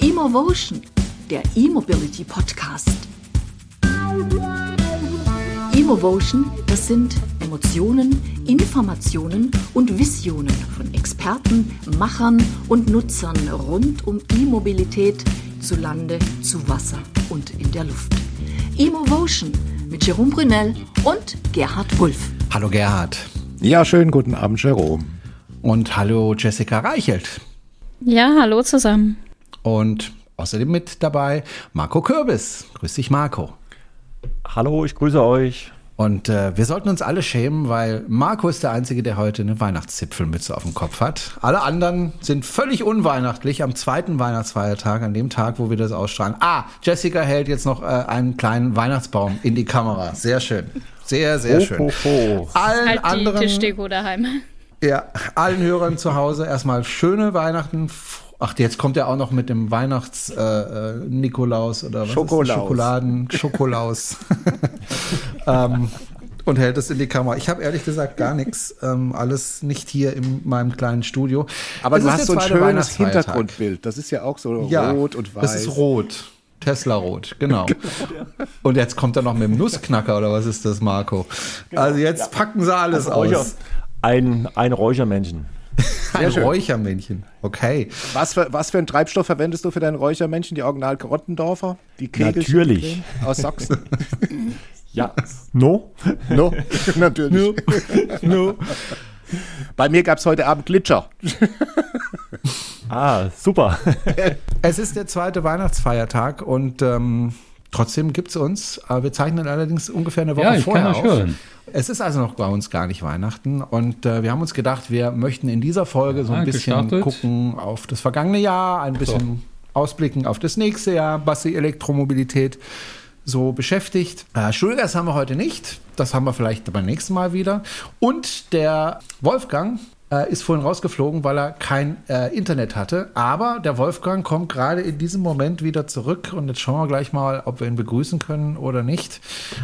Emotion, der E-Mobility Podcast. Emotion, das sind Emotionen, Informationen und Visionen von Experten, Machern und Nutzern rund um E-Mobilität zu Lande, zu Wasser und in der Luft. Emotion mit Jerome Brunel und Gerhard Wulff. Hallo Gerhard. Ja, schönen guten Abend, Jerome. Und hallo Jessica Reichelt. Ja, hallo zusammen. Und außerdem mit dabei Marco Kürbis. Grüß dich, Marco. Hallo, ich grüße euch. Und äh, wir sollten uns alle schämen, weil Marco ist der Einzige, der heute eine Weihnachtszipfelmütze auf dem Kopf hat. Alle anderen sind völlig unweihnachtlich am zweiten Weihnachtsfeiertag, an dem Tag, wo wir das ausstrahlen. Ah, Jessica hält jetzt noch äh, einen kleinen Weihnachtsbaum in die Kamera. Sehr schön. Sehr, sehr schön. Ho, ho, ho. Allen halt die anderen, Tischdeko daheim. Ja, allen Hörern zu Hause erstmal schöne Weihnachten, Ach, jetzt kommt er auch noch mit dem Weihnachts-Nikolaus äh, äh oder was Schokolaus. Schokoladen, Schokolaus. ähm, und hält es in die Kamera. Ich habe ehrlich gesagt gar nichts, ähm, alles nicht hier in meinem kleinen Studio. Aber es du hast so ein schönes Hintergrundbild. Das ist ja auch so ja, rot und weiß. Das ist rot. Tesla-Rot, genau. Und jetzt kommt er noch mit dem Nussknacker oder was ist das, Marco? Also jetzt packen sie alles also aus. Ein, ein Räuchermännchen. ein schön. Räuchermännchen. Okay. Was für, was für einen Treibstoff verwendest du für dein Räuchermännchen? Die Original Grottendorfer? Die Natürlich. Aus Sachsen? ja. No? No, natürlich. No. no. Bei mir gab es heute Abend Glitscher. ah, super. es ist der zweite Weihnachtsfeiertag und ähm, trotzdem gibt es uns. Wir zeichnen allerdings ungefähr eine Woche ja, ich vorher kann auf. Hören. Es ist also noch bei uns gar nicht Weihnachten und äh, wir haben uns gedacht, wir möchten in dieser Folge so ein bisschen gestartet. gucken auf das vergangene Jahr, ein bisschen so. ausblicken auf das nächste Jahr, was die Elektromobilität so beschäftigt. Äh, Schulgas haben wir heute nicht, das haben wir vielleicht beim nächsten Mal wieder. Und der Wolfgang äh, ist vorhin rausgeflogen, weil er kein äh, Internet hatte. Aber der Wolfgang kommt gerade in diesem Moment wieder zurück und jetzt schauen wir gleich mal, ob wir ihn begrüßen können oder nicht.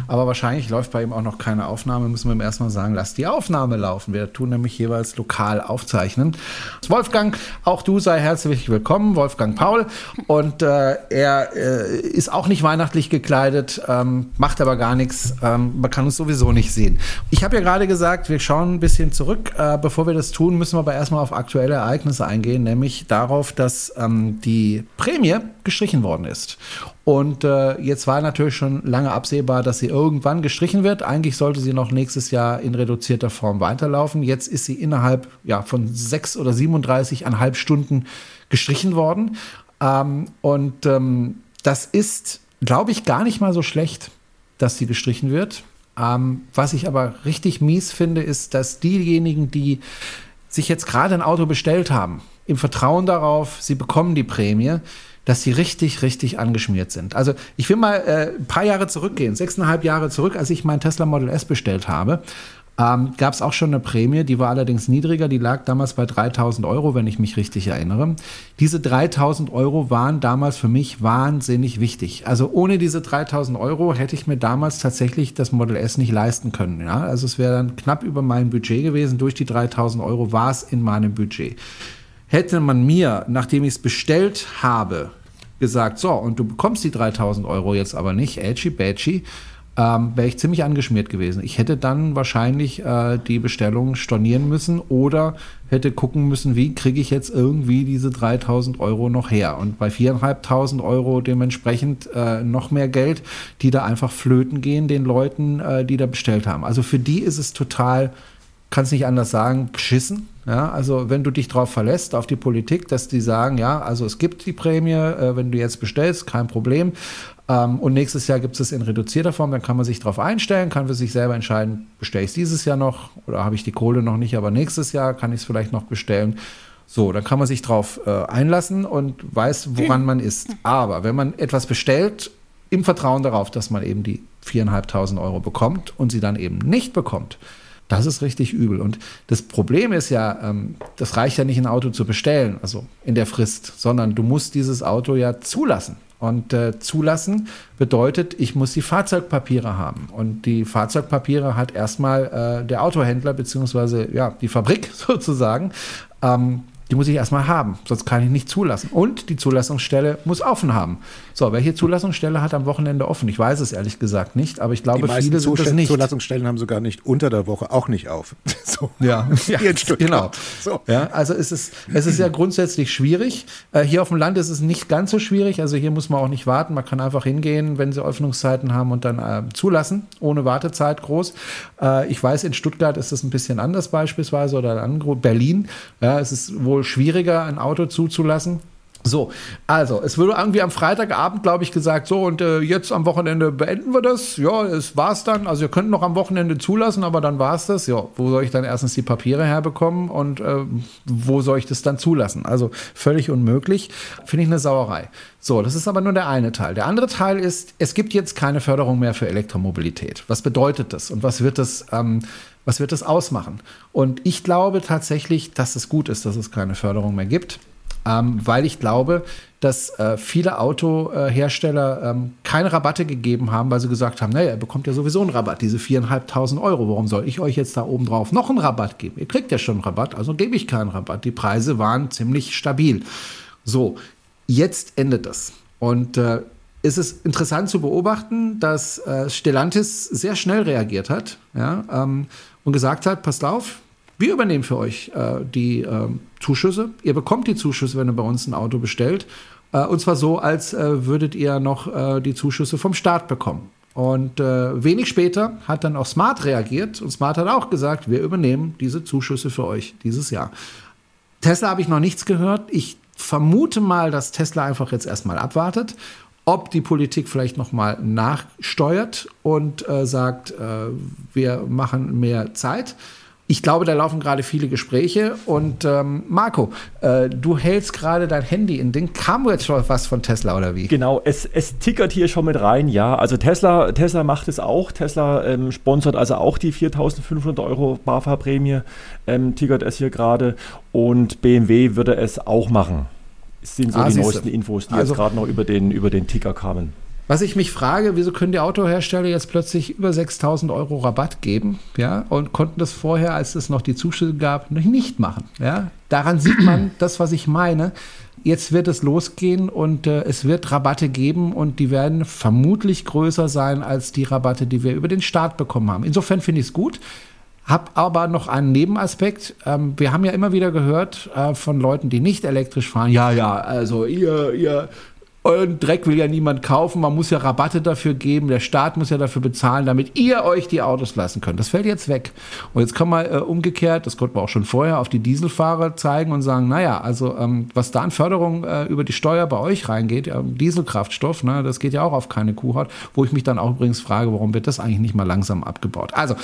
Aber wahrscheinlich läuft bei ihm auch noch keine Aufnahme. Müssen wir ihm erstmal sagen, lass die Aufnahme laufen. Wir tun nämlich jeweils lokal aufzeichnen. Wolfgang, auch du sei herzlich willkommen, Wolfgang Paul. Und äh, er äh, ist auch nicht weihnachtlich gekleidet, ähm, macht aber gar nichts. Ähm, man kann uns sowieso nicht sehen. Ich habe ja gerade gesagt, wir schauen ein bisschen zurück, äh, bevor wir das tun, müssen wir aber erstmal auf aktuelle Ereignisse eingehen, nämlich darauf, dass ähm, die Prämie gestrichen worden ist. Und äh, jetzt war natürlich schon lange absehbar, dass sie irgendwann gestrichen wird. Eigentlich sollte sie noch nächstes Jahr in reduzierter Form weiterlaufen. Jetzt ist sie innerhalb ja, von sechs oder 37,5 Stunden gestrichen worden. Ähm, und ähm, das ist, glaube ich, gar nicht mal so schlecht, dass sie gestrichen wird. Ähm, was ich aber richtig mies finde, ist, dass diejenigen, die sich jetzt gerade ein Auto bestellt haben, im Vertrauen darauf, sie bekommen die Prämie, dass sie richtig, richtig angeschmiert sind. Also ich will mal äh, ein paar Jahre zurückgehen, sechseinhalb Jahre zurück, als ich mein Tesla Model S bestellt habe ähm, gab es auch schon eine Prämie, die war allerdings niedriger, die lag damals bei 3000 Euro, wenn ich mich richtig erinnere. Diese 3000 Euro waren damals für mich wahnsinnig wichtig. Also ohne diese 3000 Euro hätte ich mir damals tatsächlich das Model S nicht leisten können. Ja? Also es wäre dann knapp über mein Budget gewesen. Durch die 3000 Euro war es in meinem Budget. Hätte man mir, nachdem ich es bestellt habe, gesagt, so, und du bekommst die 3000 Euro jetzt aber nicht, edgy badgy, ähm, wäre ich ziemlich angeschmiert gewesen. Ich hätte dann wahrscheinlich äh, die Bestellung stornieren müssen oder hätte gucken müssen, wie kriege ich jetzt irgendwie diese 3000 Euro noch her. Und bei 4.500 Euro dementsprechend äh, noch mehr Geld, die da einfach flöten gehen den Leuten, äh, die da bestellt haben. Also für die ist es total, kann es nicht anders sagen, beschissen. Ja, also wenn du dich darauf verlässt, auf die Politik, dass die sagen, ja, also es gibt die Prämie, äh, wenn du jetzt bestellst, kein Problem. Ähm, und nächstes Jahr gibt es es in reduzierter Form, dann kann man sich darauf einstellen, kann für sich selber entscheiden, bestelle ich es dieses Jahr noch oder habe ich die Kohle noch nicht, aber nächstes Jahr kann ich es vielleicht noch bestellen. So, dann kann man sich darauf äh, einlassen und weiß, woran man ist. Aber wenn man etwas bestellt, im Vertrauen darauf, dass man eben die 4.500 Euro bekommt und sie dann eben nicht bekommt, das ist richtig übel. Und das Problem ist ja, ähm, das reicht ja nicht, ein Auto zu bestellen, also in der Frist, sondern du musst dieses Auto ja zulassen Und äh, zulassen bedeutet, ich muss die Fahrzeugpapiere haben. Und die Fahrzeugpapiere hat erstmal äh, der Autohändler beziehungsweise ja, die Fabrik sozusagen. Ähm, die muss ich erstmal haben, sonst kann ich nicht zulassen. Und die Zulassungsstelle muss offen haben. So, welche Zulassungsstelle hat am Wochenende offen? Ich weiß es ehrlich gesagt nicht, aber ich glaube, viele sind das nicht. Zulassungsstellen haben sogar nicht unter der Woche auch nicht auf. So. Ja, ja genau. So. Ja, also es ist, es ist ja grundsätzlich schwierig. Äh, hier auf dem Land ist es nicht ganz so schwierig. Also hier muss man auch nicht warten. Man kann einfach hingehen, wenn sie Öffnungszeiten haben und dann äh, zulassen, ohne Wartezeit groß. Äh, ich weiß, in Stuttgart ist es ein bisschen anders beispielsweise oder in Berlin. Ja, es ist wohl schwieriger, ein Auto zuzulassen. So, also, es wurde irgendwie am Freitagabend, glaube ich, gesagt, so und äh, jetzt am Wochenende beenden wir das. Ja, es war's dann. Also, ihr könnt noch am Wochenende zulassen, aber dann war's das. Ja, wo soll ich dann erstens die Papiere herbekommen und äh, wo soll ich das dann zulassen? Also, völlig unmöglich. Finde ich eine Sauerei. So, das ist aber nur der eine Teil. Der andere Teil ist, es gibt jetzt keine Förderung mehr für Elektromobilität. Was bedeutet das und was wird das, ähm, was wird das ausmachen? Und ich glaube tatsächlich, dass es gut ist, dass es keine Förderung mehr gibt ähm, weil ich glaube, dass äh, viele Autohersteller ähm, keine Rabatte gegeben haben, weil sie gesagt haben, naja, ihr bekommt ja sowieso einen Rabatt, diese 4.500 Euro. Warum soll ich euch jetzt da oben drauf noch einen Rabatt geben? Ihr kriegt ja schon einen Rabatt, also gebe ich keinen Rabatt. Die Preise waren ziemlich stabil. So, jetzt endet das. Und äh, ist es interessant zu beobachten, dass äh, Stellantis sehr schnell reagiert hat ja, ähm, und gesagt hat, passt auf, wir übernehmen für euch äh, die äh, Zuschüsse. Ihr bekommt die Zuschüsse, wenn ihr bei uns ein Auto bestellt. Äh, und zwar so, als äh, würdet ihr noch äh, die Zuschüsse vom Staat bekommen. Und äh, wenig später hat dann auch Smart reagiert und Smart hat auch gesagt, wir übernehmen diese Zuschüsse für euch dieses Jahr. Tesla habe ich noch nichts gehört. Ich vermute mal, dass Tesla einfach jetzt erstmal abwartet, ob die Politik vielleicht noch mal nachsteuert und äh, sagt, äh, wir machen mehr Zeit ich glaube, da laufen gerade viele Gespräche. Und ähm, Marco, äh, du hältst gerade dein Handy in den. Kam jetzt schon was von Tesla oder wie? Genau, es, es tickert hier schon mit rein, ja. Also Tesla, Tesla macht es auch. Tesla ähm, sponsert also auch die 4.500 Euro BAFA-Prämie, ähm, tickert es hier gerade. Und BMW würde es auch machen. Das sind so ah, die neuesten Infos, die also, jetzt gerade noch über den, über den Ticker kamen. Was ich mich frage, wieso können die Autohersteller jetzt plötzlich über 6000 Euro Rabatt geben, ja, und konnten das vorher, als es noch die Zuschüsse gab, noch nicht machen, ja? Daran sieht man das, was ich meine. Jetzt wird es losgehen und äh, es wird Rabatte geben und die werden vermutlich größer sein als die Rabatte, die wir über den Staat bekommen haben. Insofern finde ich es gut. Hab aber noch einen Nebenaspekt. Ähm, wir haben ja immer wieder gehört äh, von Leuten, die nicht elektrisch fahren, ja, ja, also ihr, ihr Euren Dreck will ja niemand kaufen, man muss ja Rabatte dafür geben, der Staat muss ja dafür bezahlen, damit ihr euch die Autos lassen könnt. Das fällt jetzt weg. Und jetzt kann man äh, umgekehrt, das konnten wir auch schon vorher, auf die Dieselfahrer zeigen und sagen, naja, also ähm, was da an Förderung äh, über die Steuer bei euch reingeht, ja, Dieselkraftstoff, ne, das geht ja auch auf keine Kuhhaut, wo ich mich dann auch übrigens frage, warum wird das eigentlich nicht mal langsam abgebaut? Also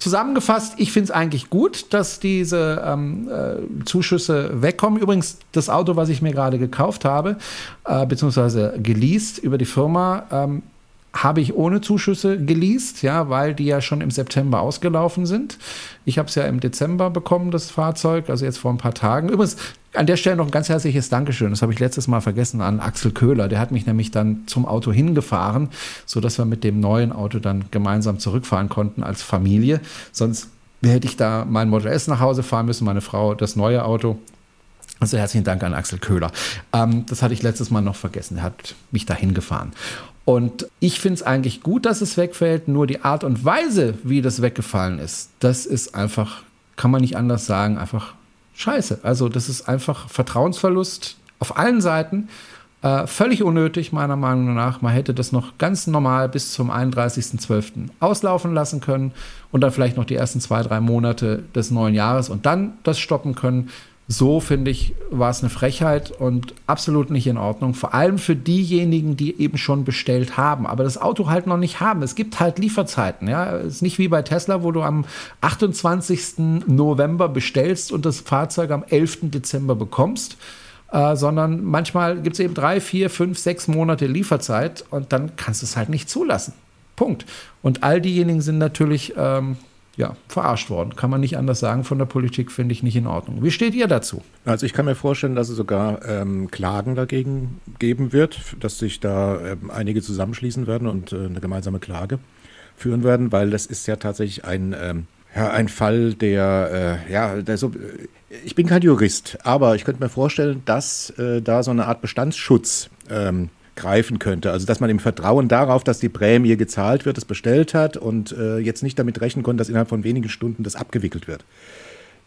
Zusammengefasst, ich finde es eigentlich gut, dass diese ähm, äh, Zuschüsse wegkommen. Übrigens, das Auto, was ich mir gerade gekauft habe, äh, beziehungsweise geleast über die Firma, ähm, habe ich ohne Zuschüsse geleast, ja, weil die ja schon im September ausgelaufen sind. Ich habe es ja im Dezember bekommen, das Fahrzeug, also jetzt vor ein paar Tagen. Übrigens, an der Stelle noch ein ganz herzliches Dankeschön. Das habe ich letztes Mal vergessen an Axel Köhler. Der hat mich nämlich dann zum Auto hingefahren, sodass wir mit dem neuen Auto dann gemeinsam zurückfahren konnten als Familie. Sonst hätte ich da mein Model S nach Hause fahren müssen, meine Frau das neue Auto. Also herzlichen Dank an Axel Köhler. Ähm, das hatte ich letztes Mal noch vergessen. Er hat mich da hingefahren. Und ich finde es eigentlich gut, dass es wegfällt, nur die Art und Weise, wie das weggefallen ist, das ist einfach, kann man nicht anders sagen, einfach scheiße. Also das ist einfach Vertrauensverlust auf allen Seiten. Äh, völlig unnötig, meiner Meinung nach. Man hätte das noch ganz normal bis zum 31.12. auslaufen lassen können und dann vielleicht noch die ersten zwei, drei Monate des neuen Jahres und dann das stoppen können. So finde ich, war es eine Frechheit und absolut nicht in Ordnung. Vor allem für diejenigen, die eben schon bestellt haben, aber das Auto halt noch nicht haben. Es gibt halt Lieferzeiten. Ja, es ist nicht wie bei Tesla, wo du am 28. November bestellst und das Fahrzeug am 11. Dezember bekommst. Äh, sondern manchmal gibt es eben drei, vier, fünf, sechs Monate Lieferzeit und dann kannst du es halt nicht zulassen. Punkt. Und all diejenigen sind natürlich ähm, ja, verarscht worden. Kann man nicht anders sagen. Von der Politik finde ich nicht in Ordnung. Wie steht ihr dazu? Also ich kann mir vorstellen, dass es sogar ähm, Klagen dagegen geben wird, dass sich da ähm, einige zusammenschließen werden und äh, eine gemeinsame Klage führen werden, weil das ist ja tatsächlich ein, ähm, ja, ein Fall, der, äh, ja, der so, ich bin kein Jurist, aber ich könnte mir vorstellen, dass äh, da so eine Art Bestandsschutz ähm, greifen könnte. Also dass man im Vertrauen darauf, dass die Prämie gezahlt wird, es bestellt hat und äh, jetzt nicht damit rechnen konnte, dass innerhalb von wenigen Stunden das abgewickelt wird.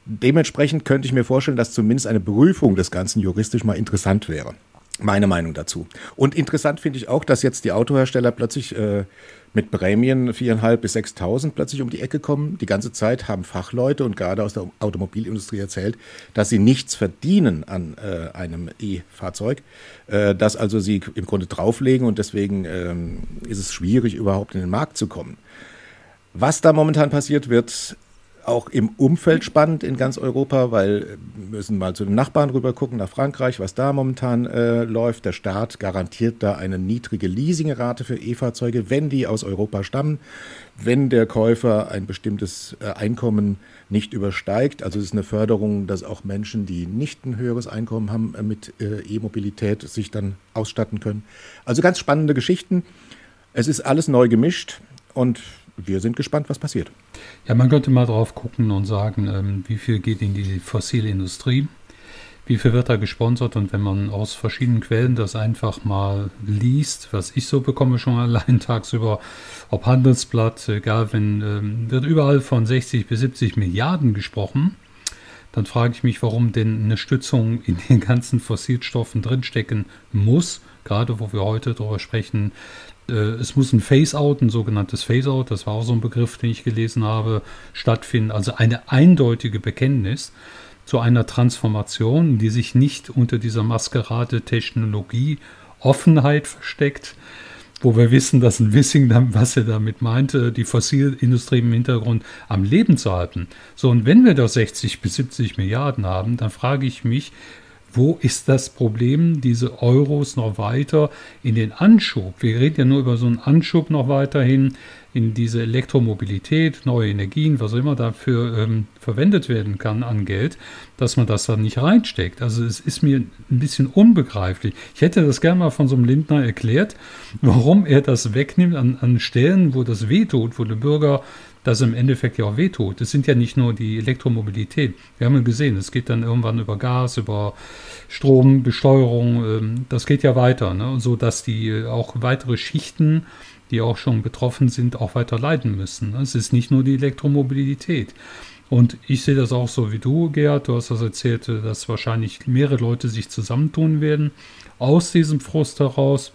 Dementsprechend könnte ich mir vorstellen, dass zumindest eine Prüfung des Ganzen juristisch mal interessant wäre. Meine Meinung dazu. Und interessant finde ich auch, dass jetzt die Autohersteller plötzlich äh, mit Prämien 4.500 bis 6.000 plötzlich um die Ecke kommen. Die ganze Zeit haben Fachleute und gerade aus der Automobilindustrie erzählt, dass sie nichts verdienen an äh, einem E-Fahrzeug, äh, dass also sie im Grunde drauflegen und deswegen ähm, ist es schwierig, überhaupt in den Markt zu kommen. Was da momentan passiert, wird auch im Umfeld spannend in ganz Europa, weil wir müssen mal zu den Nachbarn rüber gucken, nach Frankreich, was da momentan äh, läuft. Der Staat garantiert da eine niedrige Leasingrate für E-Fahrzeuge, wenn die aus Europa stammen, wenn der Käufer ein bestimmtes äh, Einkommen nicht übersteigt. Also es ist eine Förderung, dass auch Menschen, die nicht ein höheres Einkommen haben, äh, mit äh, E-Mobilität sich dann ausstatten können. Also ganz spannende Geschichten. Es ist alles neu gemischt und wir sind gespannt, was passiert. Ja, man könnte mal drauf gucken und sagen, ähm, wie viel geht in die fossile Industrie, wie viel wird da gesponsert und wenn man aus verschiedenen Quellen das einfach mal liest, was ich so bekomme schon allein tagsüber, ob Handelsblatt, egal, wenn ähm, wird überall von 60 bis 70 Milliarden gesprochen, dann frage ich mich, warum denn eine Stützung in den ganzen Fossilstoffen drinstecken muss, gerade wo wir heute darüber sprechen, äh, es muss ein Phase-out, ein sogenanntes Phase-out, das war auch so ein Begriff, den ich gelesen habe, stattfinden. Also eine eindeutige Bekenntnis zu einer Transformation, die sich nicht unter dieser Maskerade Technologie Offenheit versteckt, wo wir wissen, dass ein Wissing, was er damit meinte, die Fossilindustrie im Hintergrund am Leben zu halten. So, und wenn wir da 60 bis 70 Milliarden haben, dann frage ich mich, wo ist das Problem, diese Euros noch weiter in den Anschub? Wir reden ja nur über so einen Anschub noch weiterhin in diese Elektromobilität, neue Energien, was auch immer dafür ähm, verwendet werden kann an Geld, dass man das dann nicht reinsteckt. Also es ist mir ein bisschen unbegreiflich. Ich hätte das gerne mal von so einem Lindner erklärt, warum er das wegnimmt an, an Stellen, wo das wehtut, wo der Bürger das im Endeffekt ja auch wehtut. Es sind ja nicht nur die Elektromobilität. Wir haben ja gesehen, es geht dann irgendwann über Gas, über Strombesteuerung. Ähm, das geht ja weiter, ne? so dass die äh, auch weitere Schichten, die auch schon betroffen sind, auch weiter leiden müssen. Ne? Es ist nicht nur die Elektromobilität. Und ich sehe das auch so wie du, Gerd. Du hast das erzählt, äh, dass wahrscheinlich mehrere Leute sich zusammentun werden, aus diesem Frust heraus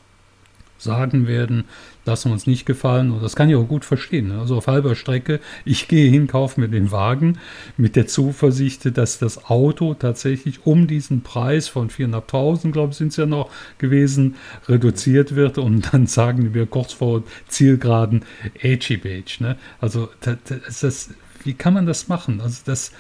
sagen werden, lassen uns nicht gefallen. Und das kann ich auch gut verstehen. Ne? Also auf halber Strecke, ich gehe hin, kaufe mir den Wagen mit der Zuversicht, dass das Auto tatsächlich um diesen Preis von 400.000, glaube ich, sind es ja noch gewesen, reduziert wird. Und dann sagen wir kurz vor Zielgeraden Edgy Beige. Ne? Also das, das, wie kann man das machen? Also das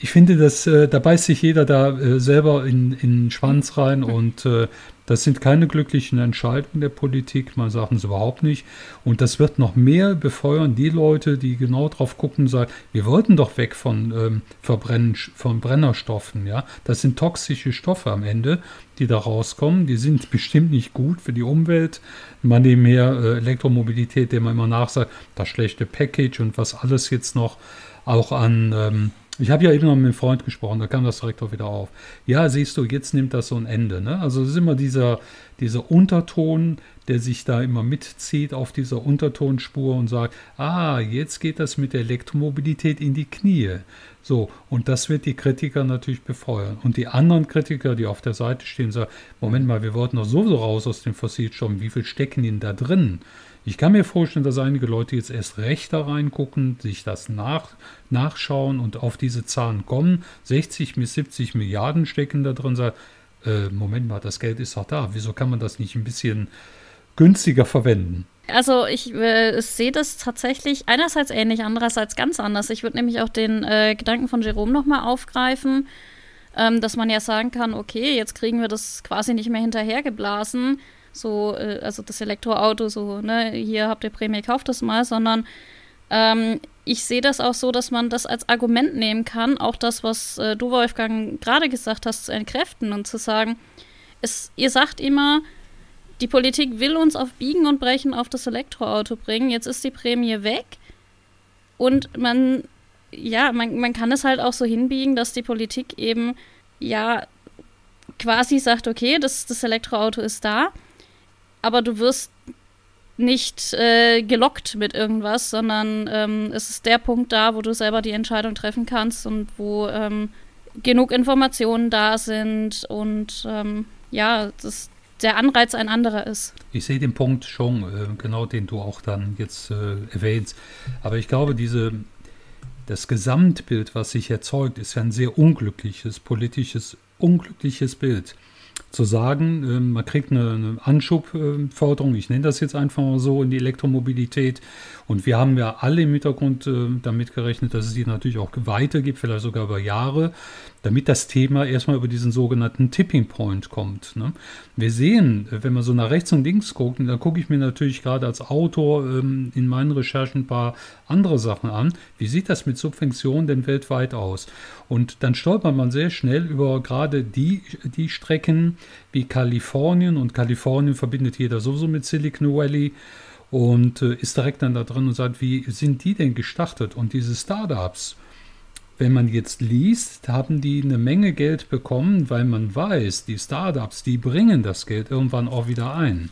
ich finde, dass äh, da beißt sich jeder da äh, selber in, in den Schwanz rein und äh, das sind keine glücklichen Entscheidungen der Politik, man sagt es überhaupt nicht. Und das wird noch mehr befeuern, die Leute, die genau drauf gucken und sagen, wir wollten doch weg von ähm, Verbrennen, von Brennerstoffen, ja. Das sind toxische Stoffe am Ende, die da rauskommen. Die sind bestimmt nicht gut für die Umwelt. Man nebenher äh, Elektromobilität, der man immer nachsagt, das schlechte Package und was alles jetzt noch auch an ähm, ich habe ja eben noch mit einem Freund gesprochen, da kam das direkt auch wieder auf. Ja, siehst du, jetzt nimmt das so ein Ende. Ne? Also es ist immer dieser, dieser Unterton, der sich da immer mitzieht auf dieser Untertonspur und sagt, ah, jetzt geht das mit der Elektromobilität in die Knie. So, und das wird die Kritiker natürlich befeuern. Und die anderen Kritiker, die auf der Seite stehen, sagen, Moment mal, wir wollten doch sowieso raus aus den Fossilstoffen, wie viel stecken denn da drin? Ich kann mir vorstellen, dass einige Leute jetzt erst recht da reingucken, sich das nach, nachschauen und auf diese Zahlen kommen. 60 bis 70 Milliarden stecken da drin. Sagen, äh, Moment mal, das Geld ist doch da. Wieso kann man das nicht ein bisschen günstiger verwenden? Also ich äh, sehe das tatsächlich einerseits ähnlich, andererseits ganz anders. Ich würde nämlich auch den äh, Gedanken von Jerome nochmal aufgreifen, ähm, dass man ja sagen kann, okay, jetzt kriegen wir das quasi nicht mehr hinterhergeblasen so, äh, also das Elektroauto, so, ne, hier habt ihr Prämie, kauft das mal, sondern ähm, ich sehe das auch so, dass man das als Argument nehmen kann, auch das, was äh, du, Wolfgang, gerade gesagt hast, zu entkräften und zu sagen, es, ihr sagt immer, die Politik will uns auf Biegen und Brechen auf das Elektroauto bringen, jetzt ist die Prämie weg und man, ja, man, man kann es halt auch so hinbiegen, dass die Politik eben, ja, quasi sagt, okay, das, das Elektroauto ist da, aber du wirst nicht äh, gelockt mit irgendwas, sondern ähm, es ist der Punkt da, wo du selber die Entscheidung treffen kannst und wo ähm, genug Informationen da sind und ähm, ja, das, der Anreiz ein anderer ist. Ich sehe den Punkt schon, äh, genau den du auch dann jetzt äh, erwähnst. Aber ich glaube, diese, das Gesamtbild, was sich erzeugt, ist ein sehr unglückliches, politisches, unglückliches Bild zu sagen, äh, man kriegt eine, eine Anschubförderung, ich nenne das jetzt einfach mal so, in die Elektromobilität. Und wir haben ja alle im Hintergrund äh, damit gerechnet, dass es die natürlich auch weitergibt, vielleicht sogar über Jahre damit das Thema erstmal über diesen sogenannten Tipping Point kommt. Ne? Wir sehen, wenn man so nach rechts und links guckt, da gucke ich mir natürlich gerade als Autor ähm, in meinen Recherchen ein paar andere Sachen an. Wie sieht das mit Subventionen denn weltweit aus? Und dann stolpert man sehr schnell über gerade die, die Strecken wie Kalifornien und Kalifornien verbindet jeder sowieso mit Silicon Valley und äh, ist direkt dann da drin und sagt, wie sind die denn gestartet? Und diese Startups, wenn man jetzt liest, haben die eine Menge Geld bekommen, weil man weiß, die Startups, die bringen das Geld irgendwann auch wieder ein.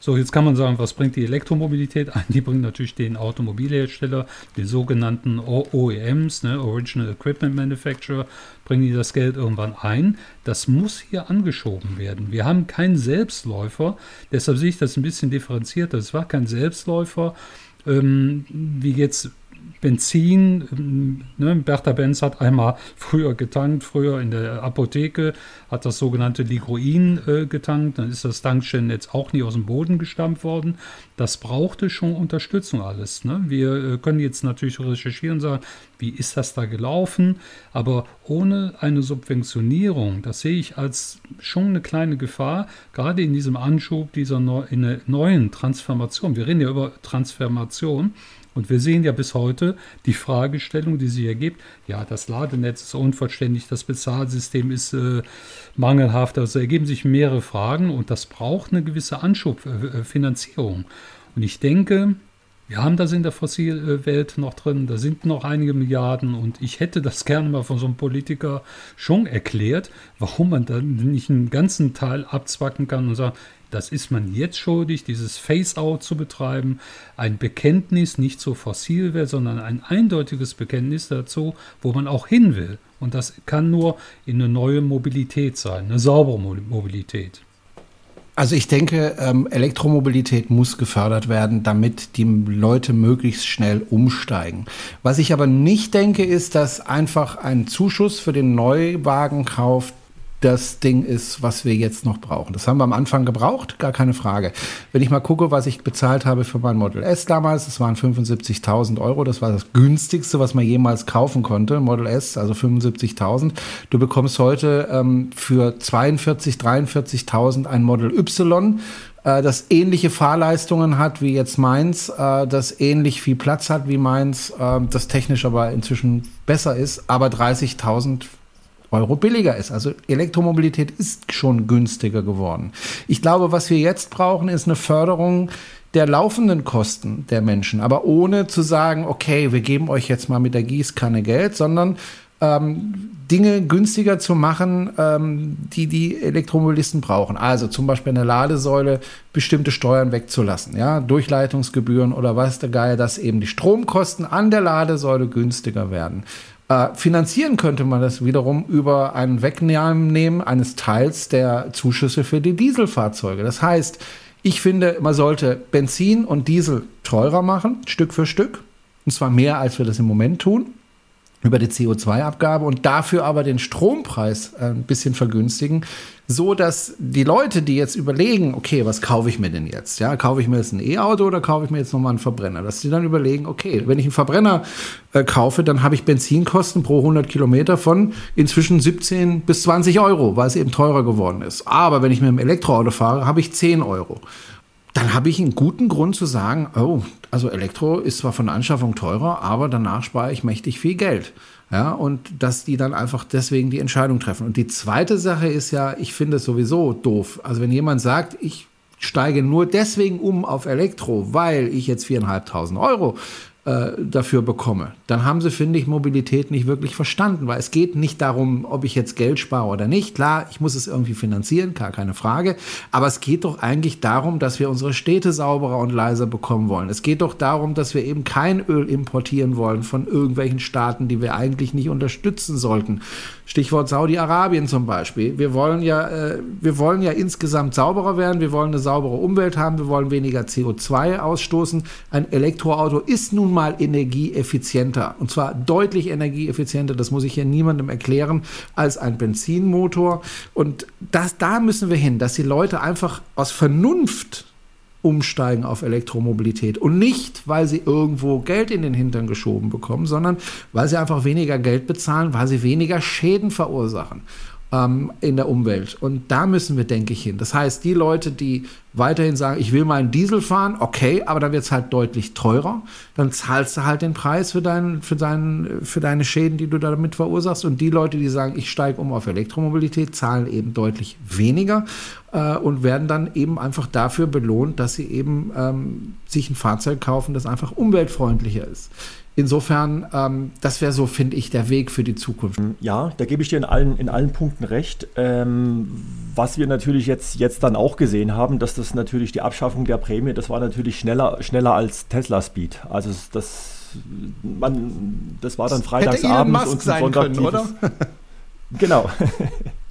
So, jetzt kann man sagen, was bringt die Elektromobilität ein? Die bringt natürlich den Automobilhersteller, den sogenannten OEMs, ne, Original Equipment Manufacturer, bringen die das Geld irgendwann ein. Das muss hier angeschoben werden. Wir haben keinen Selbstläufer, deshalb sehe ich das ein bisschen differenzierter. Es war kein Selbstläufer, ähm, wie jetzt Benzin, ähm, ne, Bertha Benz hat einmal früher getankt, früher in der Apotheke, hat das sogenannte Ligroin äh, getankt, dann ist das Tankstellennetz auch nie aus dem Boden gestampft worden. Das brauchte schon Unterstützung alles. Ne? Wir äh, können jetzt natürlich recherchieren und sagen, wie ist das da gelaufen, aber ohne eine Subventionierung, das sehe ich als schon eine kleine Gefahr, gerade in diesem Anschub dieser neu, in der neuen Transformation. Wir reden ja über Transformation. Und wir sehen ja bis heute die Fragestellung, die sich ergibt, ja, das Ladenetz ist unvollständig, das Bezahlsystem ist äh, mangelhaft, also ergeben sich mehrere Fragen und das braucht eine gewisse Anschubfinanzierung. Und ich denke, wir haben das in der Fossilwelt noch drin, da sind noch einige Milliarden und ich hätte das gerne mal von so einem Politiker schon erklärt, warum man dann nicht einen ganzen Teil abzwacken kann und sagen, das ist man jetzt schuldig, dieses Face-out zu betreiben. Ein Bekenntnis nicht zur Fossilwelt, sondern ein eindeutiges Bekenntnis dazu, wo man auch hin will. Und das kann nur in eine neue Mobilität sein, eine saubere Mobilität. Also ich denke, ähm, Elektromobilität muss gefördert werden, damit die Leute möglichst schnell umsteigen. Was ich aber nicht denke, ist, dass einfach ein Zuschuss für den Neuwagenkauf das Ding ist, was wir jetzt noch brauchen. Das haben wir am Anfang gebraucht, gar keine Frage. Wenn ich mal gucke, was ich bezahlt habe für mein Model S damals, das waren 75.000 Euro. Das war das günstigste, was man jemals kaufen konnte. Model S, also 75.000. Du bekommst heute ähm, für 42, 43.000 ein Model Y äh, das ähnliche Fahrleistungen hat wie jetzt meins, äh, das ähnlich viel Platz hat wie meins, äh, das technisch aber inzwischen besser ist, aber 30.000 Euro billiger ist. Also Elektromobilität ist schon günstiger geworden. Ich glaube, was wir jetzt brauchen, ist eine Förderung der laufenden Kosten der Menschen, aber ohne zu sagen, okay, wir geben euch jetzt mal mit der Gießkanne Geld, sondern ähm, Dinge günstiger zu machen, ähm, die die Elektromobilisten brauchen. Also zum Beispiel eine Ladesäule bestimmte Steuern wegzulassen, ja, Durchleitungsgebühren oder was der Geier, dass eben die Stromkosten an der Ladesäule günstiger werden. Äh, finanzieren könnte man das wiederum über ein Wegnehmen eines Teils der Zuschüsse für die Dieselfahrzeuge. Das heißt, ich finde, man sollte Benzin und Diesel teurer machen, Stück für Stück. Und zwar mehr, als wir das im Moment tun über die CO2-Abgabe und dafür aber den Strompreis äh, ein bisschen vergünstigen, so dass die Leute, die jetzt überlegen, okay, was kaufe ich mir denn jetzt? Ja, kaufe ich mir jetzt ein E-Auto oder kaufe ich mir jetzt nochmal einen Verbrenner? Dass die dann überlegen, okay, wenn ich einen Verbrenner äh, kaufe, dann habe ich Benzinkosten pro 100 Kilometer von inzwischen 17 bis 20 Euro, weil es eben teurer geworden ist. Aber wenn ich mit einem Elektroauto fahre, habe ich 10 Euro. Dann habe ich einen guten Grund zu sagen, oh, also Elektro ist zwar von der Anschaffung teurer, aber danach spare ich mächtig viel Geld. Ja, und dass die dann einfach deswegen die Entscheidung treffen. Und die zweite Sache ist ja, ich finde es sowieso doof. Also wenn jemand sagt, ich steige nur deswegen um auf Elektro, weil ich jetzt viereinhalbtausend Euro äh, dafür bekomme, dann haben sie, finde ich, Mobilität nicht wirklich verstanden, weil es geht nicht darum, ob ich jetzt Geld spare oder nicht. Klar, ich muss es irgendwie finanzieren, gar keine Frage, aber es geht doch eigentlich darum, dass wir unsere Städte sauberer und leiser bekommen wollen. Es geht doch darum, dass wir eben kein Öl importieren wollen von irgendwelchen Staaten, die wir eigentlich nicht unterstützen sollten. Stichwort Saudi-Arabien zum Beispiel. Wir wollen ja, äh, wir wollen ja insgesamt sauberer werden, wir wollen eine saubere Umwelt haben, wir wollen weniger CO2 ausstoßen. Ein Elektroauto ist nun mal energieeffizienter. Und zwar deutlich energieeffizienter, das muss ich hier niemandem erklären, als ein Benzinmotor. Und das, da müssen wir hin, dass die Leute einfach aus Vernunft umsteigen auf Elektromobilität. Und nicht, weil sie irgendwo Geld in den Hintern geschoben bekommen, sondern weil sie einfach weniger Geld bezahlen, weil sie weniger Schäden verursachen ähm, in der Umwelt. Und da müssen wir, denke ich, hin. Das heißt, die Leute, die weiterhin sagen, ich will mal einen Diesel fahren, okay, aber dann wird es halt deutlich teurer. Dann zahlst du halt den Preis für, dein, für, dein, für deine Schäden, die du damit verursachst. Und die Leute, die sagen, ich steige um auf Elektromobilität, zahlen eben deutlich weniger äh, und werden dann eben einfach dafür belohnt, dass sie eben ähm, sich ein Fahrzeug kaufen, das einfach umweltfreundlicher ist. Insofern, ähm, das wäre so, finde ich, der Weg für die Zukunft. Ja, da gebe ich dir in allen, in allen Punkten recht. Ähm, was wir natürlich jetzt, jetzt dann auch gesehen haben, dass das natürlich die Abschaffung der Prämie, das war natürlich schneller, schneller als Tesla Speed. Also das, man, das war dann freitagsabends und Sonntag. Können, oder? genau.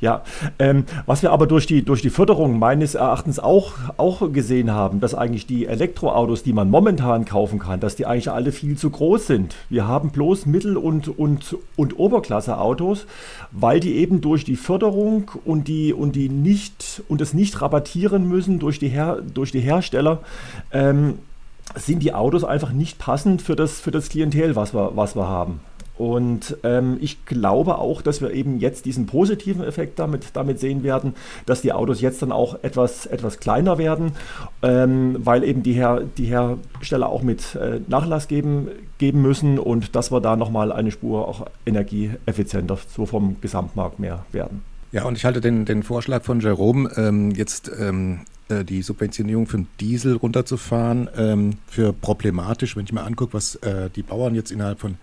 Ja, ähm, was wir aber durch die, durch die Förderung meines Erachtens auch, auch gesehen haben, dass eigentlich die Elektroautos, die man momentan kaufen kann, dass die eigentlich alle viel zu groß sind. Wir haben bloß Mittel- und, und, und Oberklasse-Autos, weil die eben durch die Förderung und die, und die nicht und das nicht rabattieren müssen durch die, Her, durch die Hersteller, ähm, sind die Autos einfach nicht passend für das, für das Klientel, was wir, was wir haben. Und ähm, ich glaube auch, dass wir eben jetzt diesen positiven Effekt damit, damit sehen werden, dass die Autos jetzt dann auch etwas, etwas kleiner werden, ähm, weil eben die, Her die Hersteller auch mit äh, Nachlass geben, geben müssen und dass wir da nochmal eine Spur auch energieeffizienter so vom Gesamtmarkt mehr werden. Ja, und ich halte den, den Vorschlag von Jerome, ähm, jetzt ähm, äh, die Subventionierung für Diesel runterzufahren, ähm, für problematisch, wenn ich mir angucke, was äh, die Bauern jetzt innerhalb von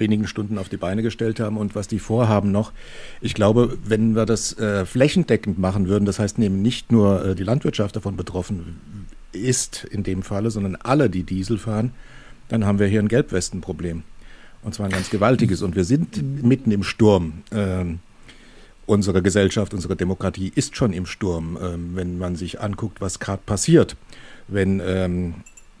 wenigen Stunden auf die Beine gestellt haben und was die vorhaben noch. Ich glaube, wenn wir das äh, flächendeckend machen würden, das heißt eben nicht nur äh, die Landwirtschaft davon betroffen ist in dem Falle, sondern alle, die Diesel fahren, dann haben wir hier ein Gelbwestenproblem. Und zwar ein ganz gewaltiges. Und wir sind mitten im Sturm. Ähm, unsere Gesellschaft, unsere Demokratie ist schon im Sturm, ähm, wenn man sich anguckt, was gerade passiert. Wenn ähm,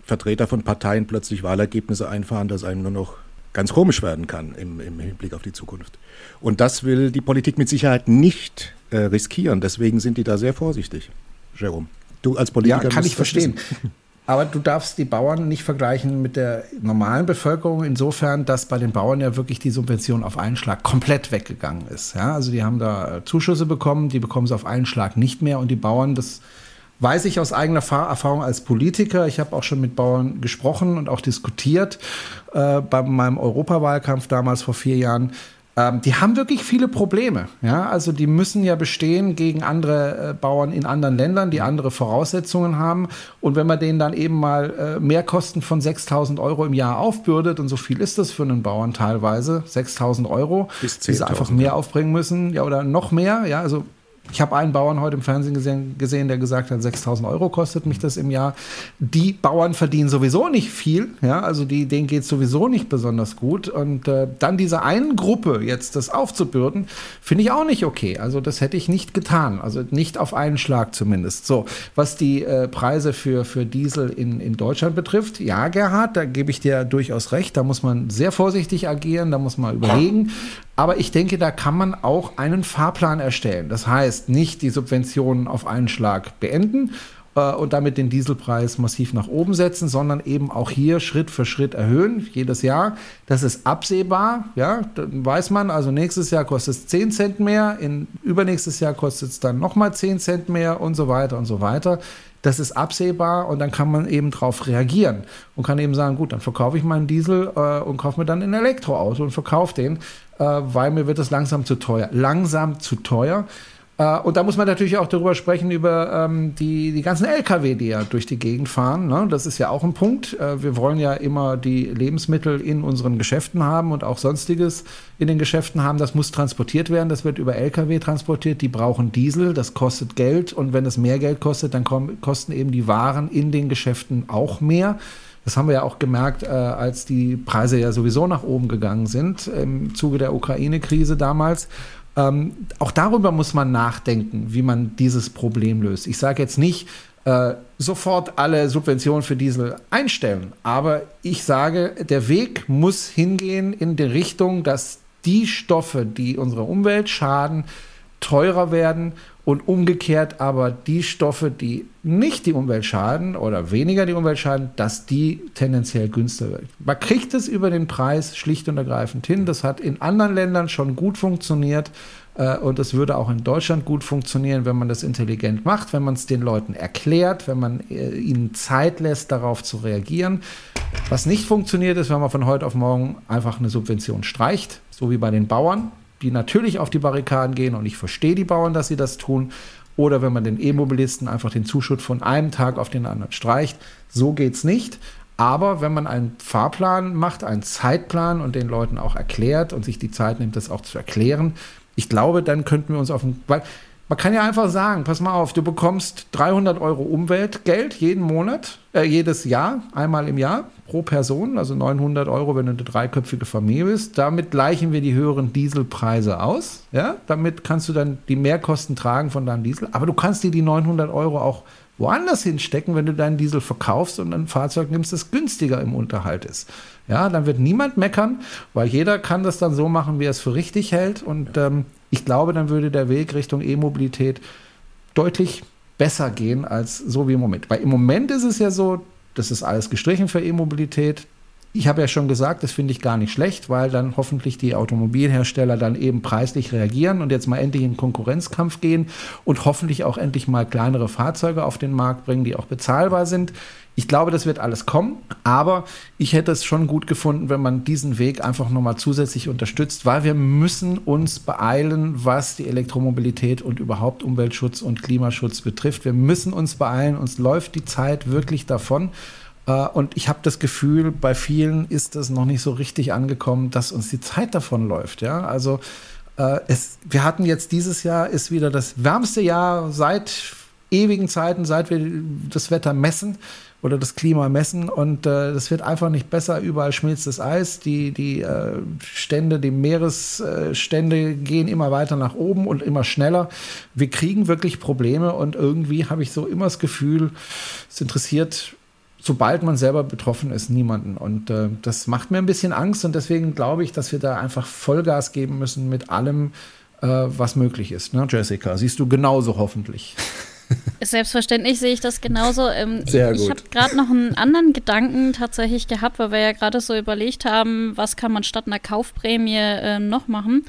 Vertreter von Parteien plötzlich Wahlergebnisse einfahren, dass einem nur noch ganz komisch werden kann im, im Hinblick auf die Zukunft. Und das will die Politik mit Sicherheit nicht äh, riskieren. Deswegen sind die da sehr vorsichtig. Jerome, du als Politiker. Ja, kann ich verstehen. Aber du darfst die Bauern nicht vergleichen mit der normalen Bevölkerung, insofern, dass bei den Bauern ja wirklich die Subvention auf einen Schlag komplett weggegangen ist. Ja, also die haben da äh, Zuschüsse bekommen, die bekommen sie auf einen Schlag nicht mehr und die Bauern, das weiß ich aus eigener Erfahrung als Politiker. Ich habe auch schon mit Bauern gesprochen und auch diskutiert äh, bei meinem Europawahlkampf damals vor vier Jahren. Ähm, die haben wirklich viele Probleme. Ja? Also die müssen ja bestehen gegen andere äh, Bauern in anderen Ländern, die andere Voraussetzungen haben. Und wenn man denen dann eben mal äh, Mehrkosten von 6.000 Euro im Jahr aufbürdet, und so viel ist das für einen Bauern teilweise, 6.000 Euro, die sie einfach mehr aufbringen müssen, ja, oder noch mehr, ja, also ich habe einen Bauern heute im Fernsehen gesehen, gesehen der gesagt hat, 6000 Euro kostet mich das im Jahr. Die Bauern verdienen sowieso nicht viel, ja, also die, denen geht es sowieso nicht besonders gut. Und äh, dann dieser einen Gruppe jetzt das aufzubürden, finde ich auch nicht okay. Also das hätte ich nicht getan, also nicht auf einen Schlag zumindest. So, was die äh, Preise für, für Diesel in, in Deutschland betrifft, ja, Gerhard, da gebe ich dir durchaus recht, da muss man sehr vorsichtig agieren, da muss man überlegen. Aber ich denke, da kann man auch einen Fahrplan erstellen. Das heißt, nicht die Subventionen auf einen Schlag beenden äh, und damit den Dieselpreis massiv nach oben setzen, sondern eben auch hier Schritt für Schritt erhöhen, jedes Jahr. Das ist absehbar, ja, dann weiß man, also nächstes Jahr kostet es 10 Cent mehr, in übernächstes Jahr kostet es dann nochmal 10 Cent mehr und so weiter und so weiter. Das ist absehbar und dann kann man eben darauf reagieren und kann eben sagen, gut, dann verkaufe ich meinen Diesel äh, und kaufe mir dann ein Elektroauto und verkaufe den, äh, weil mir wird das langsam zu teuer. Langsam zu teuer. Äh, und da muss man natürlich auch darüber sprechen, über ähm, die, die ganzen Lkw, die ja durch die Gegend fahren. Ne? Das ist ja auch ein Punkt. Äh, wir wollen ja immer die Lebensmittel in unseren Geschäften haben und auch sonstiges in den Geschäften haben. Das muss transportiert werden. Das wird über Lkw transportiert. Die brauchen Diesel. Das kostet Geld. Und wenn es mehr Geld kostet, dann kosten eben die Waren in den Geschäften auch mehr. Das haben wir ja auch gemerkt, äh, als die Preise ja sowieso nach oben gegangen sind im Zuge der Ukraine-Krise damals. Ähm, auch darüber muss man nachdenken, wie man dieses Problem löst. Ich sage jetzt nicht, äh, sofort alle Subventionen für Diesel einstellen, aber ich sage, der Weg muss hingehen in die Richtung, dass die Stoffe, die unserer Umwelt schaden, teurer werden und umgekehrt aber die Stoffe, die nicht die Umwelt schaden oder weniger die Umwelt schaden, dass die tendenziell günstiger werden. Man kriegt es über den Preis schlicht und ergreifend hin. Das hat in anderen Ländern schon gut funktioniert äh, und es würde auch in Deutschland gut funktionieren, wenn man das intelligent macht, wenn man es den Leuten erklärt, wenn man äh, ihnen Zeit lässt, darauf zu reagieren. Was nicht funktioniert, ist, wenn man von heute auf morgen einfach eine Subvention streicht, so wie bei den Bauern die natürlich auf die Barrikaden gehen und ich verstehe die Bauern, dass sie das tun. Oder wenn man den E-Mobilisten einfach den Zuschuss von einem Tag auf den anderen streicht. So geht es nicht. Aber wenn man einen Fahrplan macht, einen Zeitplan und den Leuten auch erklärt und sich die Zeit nimmt, das auch zu erklären, ich glaube, dann könnten wir uns auf ein, weil man kann ja einfach sagen, pass mal auf, du bekommst 300 Euro Umweltgeld jeden Monat, äh, jedes Jahr, einmal im Jahr pro Person, also 900 Euro, wenn du eine dreiköpfige Familie bist. Damit gleichen wir die höheren Dieselpreise aus. Ja, damit kannst du dann die Mehrkosten tragen von deinem Diesel. Aber du kannst dir die 900 Euro auch woanders hinstecken, wenn du deinen Diesel verkaufst und ein Fahrzeug nimmst, das günstiger im Unterhalt ist. Ja, dann wird niemand meckern, weil jeder kann das dann so machen, wie er es für richtig hält. Und ähm, ich glaube, dann würde der Weg Richtung E-Mobilität deutlich besser gehen als so wie im Moment. Weil im Moment ist es ja so, das ist alles gestrichen für E-Mobilität. Ich habe ja schon gesagt, das finde ich gar nicht schlecht, weil dann hoffentlich die Automobilhersteller dann eben preislich reagieren und jetzt mal endlich in Konkurrenzkampf gehen und hoffentlich auch endlich mal kleinere Fahrzeuge auf den Markt bringen, die auch bezahlbar sind. Ich glaube, das wird alles kommen, aber ich hätte es schon gut gefunden, wenn man diesen Weg einfach nochmal zusätzlich unterstützt, weil wir müssen uns beeilen, was die Elektromobilität und überhaupt Umweltschutz und Klimaschutz betrifft. Wir müssen uns beeilen, uns läuft die Zeit wirklich davon. Äh, und ich habe das Gefühl, bei vielen ist es noch nicht so richtig angekommen, dass uns die Zeit davon läuft. Ja, also äh, es, wir hatten jetzt dieses Jahr ist wieder das wärmste Jahr seit ewigen Zeiten, seit wir das Wetter messen oder das Klima messen und äh, das wird einfach nicht besser. Überall schmilzt das Eis, die, die äh, Stände, die Meeresstände gehen immer weiter nach oben und immer schneller. Wir kriegen wirklich Probleme und irgendwie habe ich so immer das Gefühl, es interessiert sobald man selber betroffen ist, niemanden. Und äh, das macht mir ein bisschen Angst und deswegen glaube ich, dass wir da einfach Vollgas geben müssen mit allem, äh, was möglich ist. Ne, Jessica, siehst du genauso hoffentlich. Selbstverständlich sehe ich das genauso. Ähm, Sehr ich, ich habe gerade noch einen anderen Gedanken tatsächlich gehabt, weil wir ja gerade so überlegt haben, was kann man statt einer Kaufprämie äh, noch machen.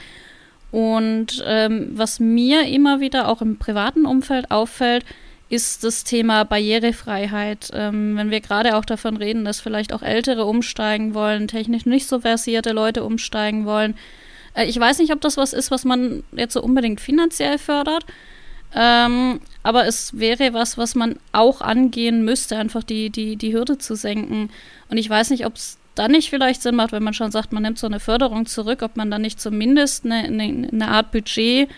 Und ähm, was mir immer wieder auch im privaten Umfeld auffällt, ist das Thema Barrierefreiheit. Ähm, wenn wir gerade auch davon reden, dass vielleicht auch Ältere umsteigen wollen, technisch nicht so versierte Leute umsteigen wollen. Äh, ich weiß nicht, ob das was ist, was man jetzt so unbedingt finanziell fördert. Ähm, aber es wäre was, was man auch angehen müsste, einfach die, die, die Hürde zu senken. Und ich weiß nicht, ob es dann nicht vielleicht Sinn macht, wenn man schon sagt, man nimmt so eine Förderung zurück, ob man dann nicht zumindest eine, eine, eine Art Budget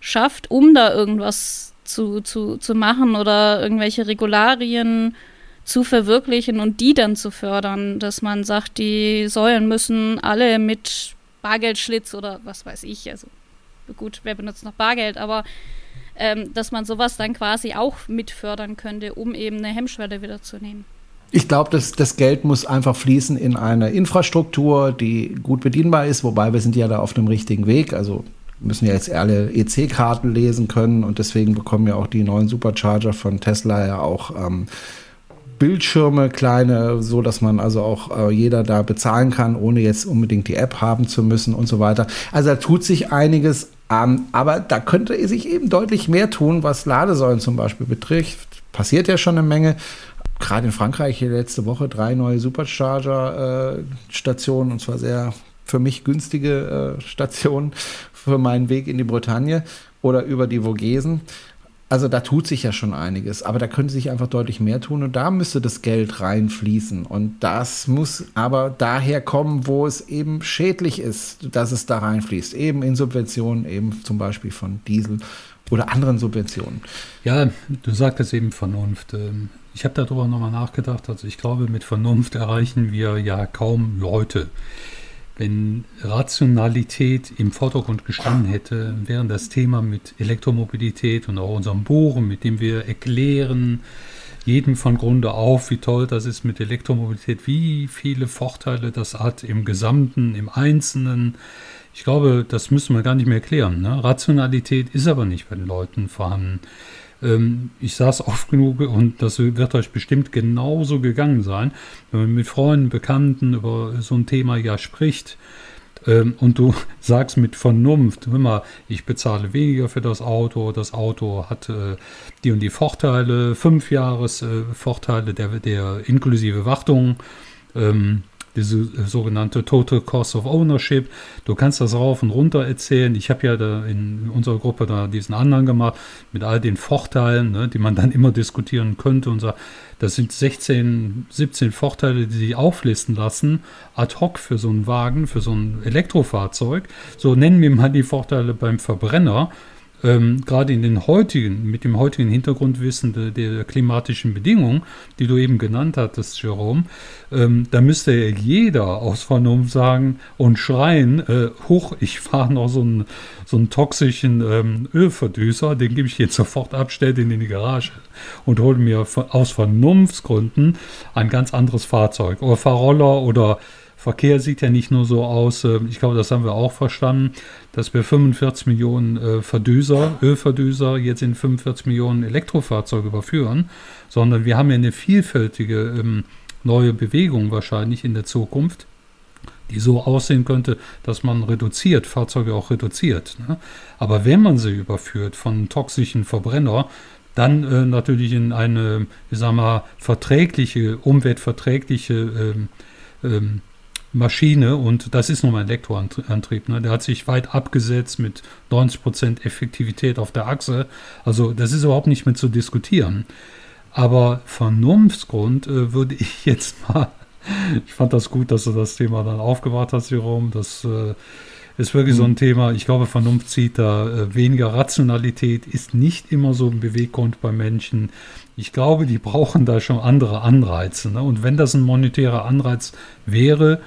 schafft, um da irgendwas zu, zu, zu machen oder irgendwelche Regularien zu verwirklichen und die dann zu fördern, dass man sagt, die Säulen müssen alle mit Bargeldschlitz oder was weiß ich, also gut, wer benutzt noch Bargeld, aber ähm, dass man sowas dann quasi auch mitfördern könnte, um eben eine Hemmschwelle wieder zu nehmen. Ich glaube, das, das Geld muss einfach fließen in eine Infrastruktur, die gut bedienbar ist, wobei wir sind ja da auf dem richtigen Weg. Also müssen ja jetzt alle EC-Karten lesen können und deswegen bekommen ja auch die neuen Supercharger von Tesla ja auch ähm, Bildschirme, kleine, so dass man also auch äh, jeder da bezahlen kann, ohne jetzt unbedingt die App haben zu müssen und so weiter. Also da tut sich einiges, ähm, aber da könnte sich eben deutlich mehr tun, was Ladesäulen zum Beispiel betrifft. Passiert ja schon eine Menge. Gerade in Frankreich hier letzte Woche drei neue Supercharger-Stationen äh, und zwar sehr für mich günstige äh, Stationen für meinen Weg in die Bretagne oder über die Vogesen. Also da tut sich ja schon einiges, aber da könnte sich einfach deutlich mehr tun und da müsste das Geld reinfließen. Und das muss aber daher kommen, wo es eben schädlich ist, dass es da reinfließt. Eben in Subventionen, eben zum Beispiel von Diesel oder anderen Subventionen. Ja, du sagtest eben Vernunft. Ähm, ich habe darüber nochmal nachgedacht. Also ich glaube, mit Vernunft erreichen wir ja kaum Leute. Wenn Rationalität im Vordergrund gestanden hätte, wäre das Thema mit Elektromobilität und auch unserem Bohren, mit dem wir erklären, jedem von Grunde auf, wie toll das ist mit Elektromobilität, wie viele Vorteile das hat im Gesamten, im Einzelnen. Ich glaube, das müssen wir gar nicht mehr erklären. Ne? Rationalität ist aber nicht bei den Leuten vorhanden. Ähm, ich saß oft genug und das wird euch bestimmt genauso gegangen sein, wenn man mit Freunden, Bekannten über so ein Thema ja spricht. Ähm, und du sagst mit Vernunft, immer, ich bezahle weniger für das Auto, das Auto hat äh, die und die Vorteile, fünf Jahres äh, Vorteile der, der inklusive Wartung. Ähm, diese äh, sogenannte Total Cost of Ownership. Du kannst das rauf und runter erzählen. Ich habe ja da in unserer Gruppe da diesen anderen gemacht mit all den Vorteilen, ne, die man dann immer diskutieren könnte und sagt, das sind 16, 17 Vorteile, die sich auflisten lassen, ad hoc für so einen Wagen, für so ein Elektrofahrzeug. So nennen wir mal die Vorteile beim Verbrenner ähm, gerade in den heutigen, mit dem heutigen Hintergrundwissen der, der, klimatischen Bedingungen, die du eben genannt hattest, Jerome, ähm, da müsste ja jeder aus Vernunft sagen und schreien, äh, hoch, ich fahre noch so einen, so einen toxischen ähm, Ölverdüser, den gebe ich jetzt sofort ab, stell den in die Garage und hole mir aus Vernunftsgründen ein ganz anderes Fahrzeug. Oder Fahrroller oder Verkehr sieht ja nicht nur so aus, äh, ich glaube, das haben wir auch verstanden, dass wir 45 Millionen äh, Verdüser, Ölverdüser jetzt in 45 Millionen Elektrofahrzeuge überführen, sondern wir haben ja eine vielfältige ähm, neue Bewegung wahrscheinlich in der Zukunft, die so aussehen könnte, dass man reduziert, Fahrzeuge auch reduziert. Ne? Aber wenn man sie überführt von toxischen Verbrenner, dann äh, natürlich in eine, ich sag mal, verträgliche, umweltverträgliche ähm, ähm, Maschine und das ist nun mal Elektroantrieb. Ne? Der hat sich weit abgesetzt mit 90% Effektivität auf der Achse. Also das ist überhaupt nicht mehr zu diskutieren. Aber Vernunftsgrund äh, würde ich jetzt mal, ich fand das gut, dass du das Thema dann aufgebracht hast, Jerome. Das äh, ist wirklich so ein mhm. Thema. Ich glaube, Vernunft zieht da äh, weniger Rationalität, ist nicht immer so ein Beweggrund bei Menschen. Ich glaube, die brauchen da schon andere Anreize. Ne? Und wenn das ein monetärer Anreiz wäre,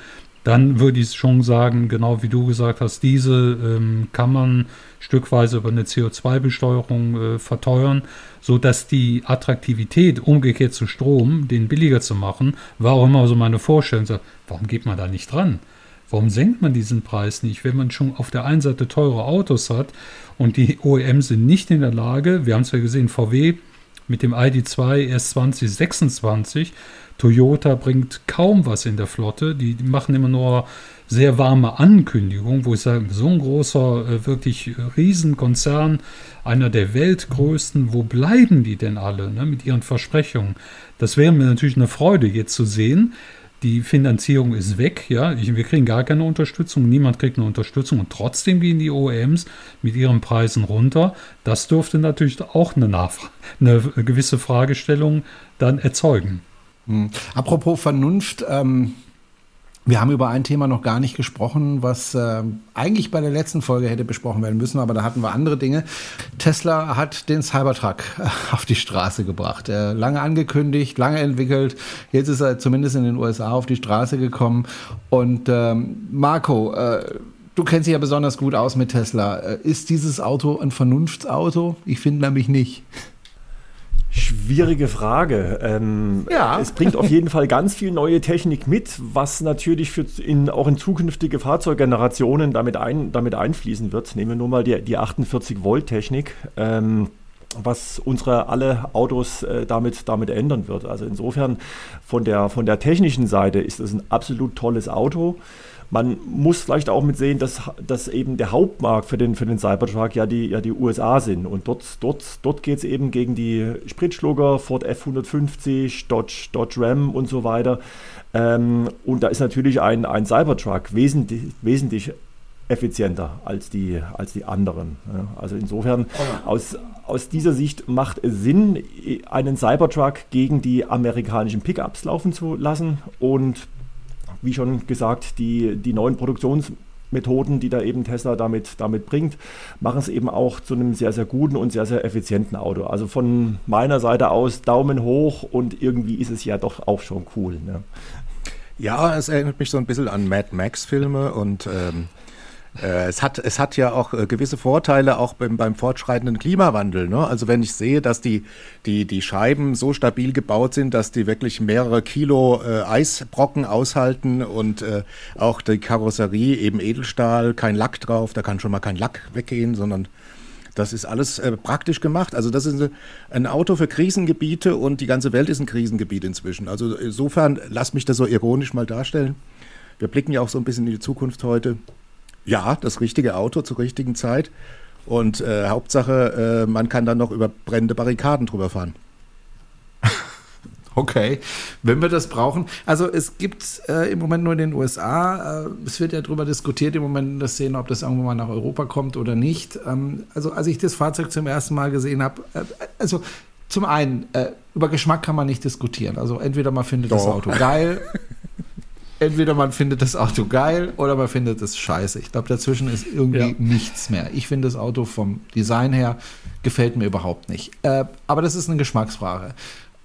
dann würde ich schon sagen, genau wie du gesagt hast, diese ähm, kann man stückweise über eine CO2-Besteuerung äh, verteuern, sodass die Attraktivität umgekehrt zu Strom, den billiger zu machen, war auch immer so meine Vorstellung. So, warum geht man da nicht dran? Warum senkt man diesen Preis nicht, wenn man schon auf der einen Seite teure Autos hat und die OEM sind nicht in der Lage, wir haben es ja gesehen, VW mit dem ID2 erst 2026, Toyota bringt kaum was in der Flotte, die, machen immer nur sehr warme Ankündigungen, wo ich sage, so ein großer, äh, wirklich Riesenkonzern, einer der weltgrößten, wo bleiben die denn alle ne, mit ihren Versprechungen? Das wäre mir natürlich eine Freude jetzt zu sehen, die Finanzierung ist weg, ja, ich, wir kriegen gar keine Unterstützung, niemand kriegt eine Unterstützung und trotzdem gehen die OEMs mit ihren Preisen runter. Das dürfte natürlich auch eine, eine gewisse Fragestellung dann erzeugen. Hm. Apropos Vernunft, ähm, wir haben über ein Thema noch gar nicht gesprochen, was äh, eigentlich bei der letzten Folge hätte besprochen werden müssen, aber da hatten wir andere Dinge. Tesla hat den Cybertruck äh, auf die Straße gebracht. Äh, lange angekündigt, lange entwickelt. Jetzt ist er zumindest in den USA auf die Straße gekommen. Und ähm, Marco, äh, du kennst dich ja besonders gut aus mit Tesla. Äh, ist dieses Auto ein Vernunftsauto? Ich finde nämlich nicht. Schwierige Frage. Ähm, ja. Es bringt auf jeden Fall ganz viel neue Technik mit, was natürlich für in, auch in zukünftige Fahrzeuggenerationen damit, ein, damit einfließen wird. Nehmen wir nur mal die, die 48-Volt-Technik. Ähm, was unsere alle Autos äh, damit, damit ändern wird. Also insofern von der, von der technischen Seite ist es ein absolut tolles Auto. Man muss vielleicht auch mit sehen, dass, dass eben der Hauptmarkt für den, für den Cybertruck ja die, ja die USA sind. Und dort, dort, dort geht es eben gegen die Spritschlucker, Ford F-150, Dodge, Dodge Ram und so weiter. Ähm, und da ist natürlich ein, ein Cybertruck wesentlich, wesentlich effizienter als die, als die anderen. Also insofern, aus, aus dieser Sicht macht es Sinn, einen Cybertruck gegen die amerikanischen Pickups laufen zu lassen. Und wie schon gesagt, die, die neuen Produktionsmethoden, die da eben Tesla damit, damit bringt, machen es eben auch zu einem sehr, sehr guten und sehr, sehr effizienten Auto. Also von meiner Seite aus Daumen hoch und irgendwie ist es ja doch auch schon cool. Ne? Ja, es erinnert mich so ein bisschen an Mad Max-Filme und ähm, äh, es, hat, es hat ja auch äh, gewisse Vorteile auch beim, beim fortschreitenden Klimawandel. Ne? Also wenn ich sehe, dass die, die, die Scheiben so stabil gebaut sind, dass die wirklich mehrere Kilo äh, Eisbrocken aushalten und äh, auch die Karosserie eben Edelstahl, kein Lack drauf, da kann schon mal kein Lack weggehen, sondern das ist alles äh, praktisch gemacht. Also das ist ein Auto für Krisengebiete und die ganze Welt ist ein Krisengebiet inzwischen. Also insofern, lass mich das so ironisch mal darstellen. Wir blicken ja auch so ein bisschen in die Zukunft heute. Ja, das richtige Auto zur richtigen Zeit. Und äh, Hauptsache, äh, man kann dann noch über brennende Barrikaden drüber fahren. Okay, wenn wir das brauchen. Also es gibt äh, im Moment nur in den USA, äh, es wird ja darüber diskutiert im Moment in der Szene, ob das irgendwann mal nach Europa kommt oder nicht. Ähm, also als ich das Fahrzeug zum ersten Mal gesehen habe, äh, also zum einen, äh, über Geschmack kann man nicht diskutieren. Also entweder man findet Doch. das Auto geil entweder man findet das Auto geil oder man findet es scheiße. Ich glaube, dazwischen ist irgendwie ja. nichts mehr. Ich finde das Auto vom Design her gefällt mir überhaupt nicht. Äh, aber das ist eine Geschmacksfrage.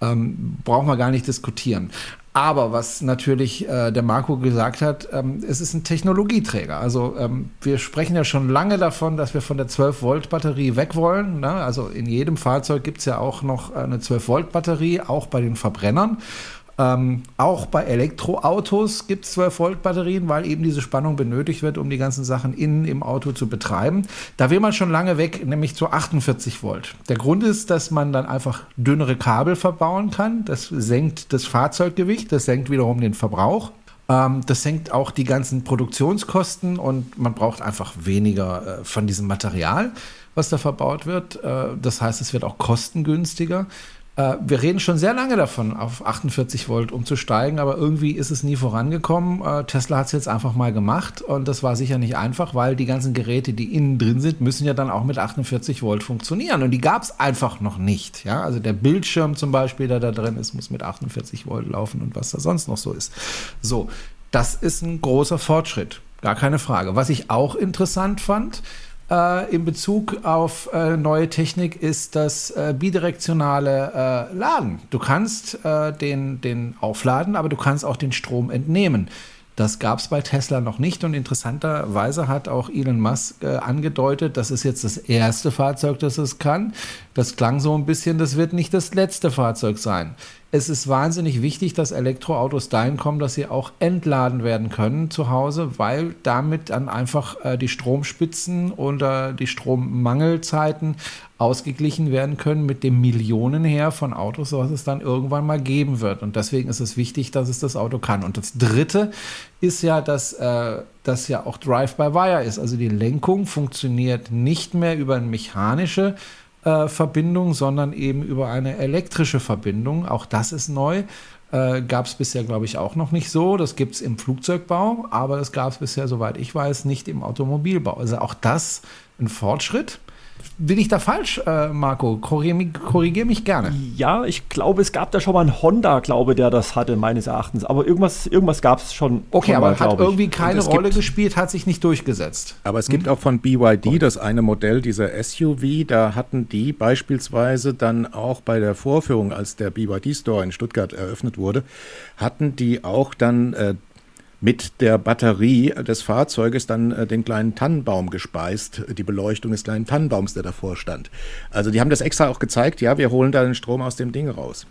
Ähm, brauchen wir gar nicht diskutieren. Aber was natürlich äh, der Marco gesagt hat, ähm, es ist ein Technologieträger. Also ähm, wir sprechen ja schon lange davon, dass wir von der 12-Volt-Batterie weg wollen. Ne? Also in jedem Fahrzeug gibt es ja auch noch eine 12-Volt-Batterie, auch bei den Verbrennern. Ähm, auch bei Elektroautos gibt es 12 Volt Batterien, weil eben diese Spannung benötigt wird, um die ganzen Sachen innen im Auto zu betreiben. Da will man schon lange weg, nämlich zu 48 Volt. Der Grund ist, dass man dann einfach dünnere Kabel verbauen kann. Das senkt das Fahrzeuggewicht, das senkt wiederum den Verbrauch. Ähm, das senkt auch die ganzen Produktionskosten und man braucht einfach weniger äh, von diesem Material, was da verbaut wird. Äh, das heißt, es wird auch kostengünstiger. Äh, wir reden schon sehr lange davon, auf 48 Volt umzusteigen, aber irgendwie ist es nie vorangekommen. Äh, Tesla hat es jetzt einfach mal gemacht und das war sicher nicht einfach, weil die ganzen Geräte, die innen drin sind, müssen ja dann auch mit 48 Volt funktionieren und die gab es einfach noch nicht. Ja? Also der Bildschirm zum Beispiel, der da drin ist, muss mit 48 Volt laufen und was da sonst noch so ist. So, das ist ein großer Fortschritt, gar keine Frage. Was ich auch interessant fand, äh, in Bezug auf äh, neue Technik ist das äh, bidirektionale äh, Laden. Du kannst äh, den, den aufladen, aber du kannst auch den Strom entnehmen. Das gab es bei Tesla noch nicht und interessanterweise hat auch Elon Musk äh, angedeutet, das ist jetzt das erste Fahrzeug, das es kann. Das klang so ein bisschen, das wird nicht das letzte Fahrzeug sein es ist wahnsinnig wichtig, dass Elektroautos dahin kommen, dass sie auch entladen werden können zu Hause, weil damit dann einfach äh, die Stromspitzen oder die Strommangelzeiten ausgeglichen werden können mit dem Millionenheer von Autos, was es dann irgendwann mal geben wird. Und deswegen ist es wichtig, dass es das Auto kann. Und das Dritte ist ja, dass äh, das ja auch Drive-by-Wire ist. Also die Lenkung funktioniert nicht mehr über eine mechanische äh, Verbindung, sondern eben über eine elektrische Verbindung. Auch das ist neu. Äh, gab es bisher, glaube ich, auch noch nicht so. Das gibt es im Flugzeugbau, aber das gab es bisher, soweit ich weiß, nicht im Automobilbau. Also auch das ein Fortschritt. Bin ich da falsch, äh, Marco? Korrigiere korrigier mich gerne. Ja, ich glaube, es gab da schon mal einen Honda, glaube der das hatte, meines Erachtens. Aber irgendwas, irgendwas gab es schon. Okay, schon aber mal, hat irgendwie keine Rolle gespielt, hat sich nicht durchgesetzt. Aber es hm? gibt auch von BYD das eine Modell, dieser SUV. Da hatten die beispielsweise dann auch bei der Vorführung, als der BYD Store in Stuttgart eröffnet wurde, hatten die auch dann äh, mit der Batterie des Fahrzeuges dann äh, den kleinen Tannenbaum gespeist, die Beleuchtung des kleinen Tannenbaums, der davor stand. Also die haben das extra auch gezeigt, ja, wir holen da den Strom aus dem Ding raus.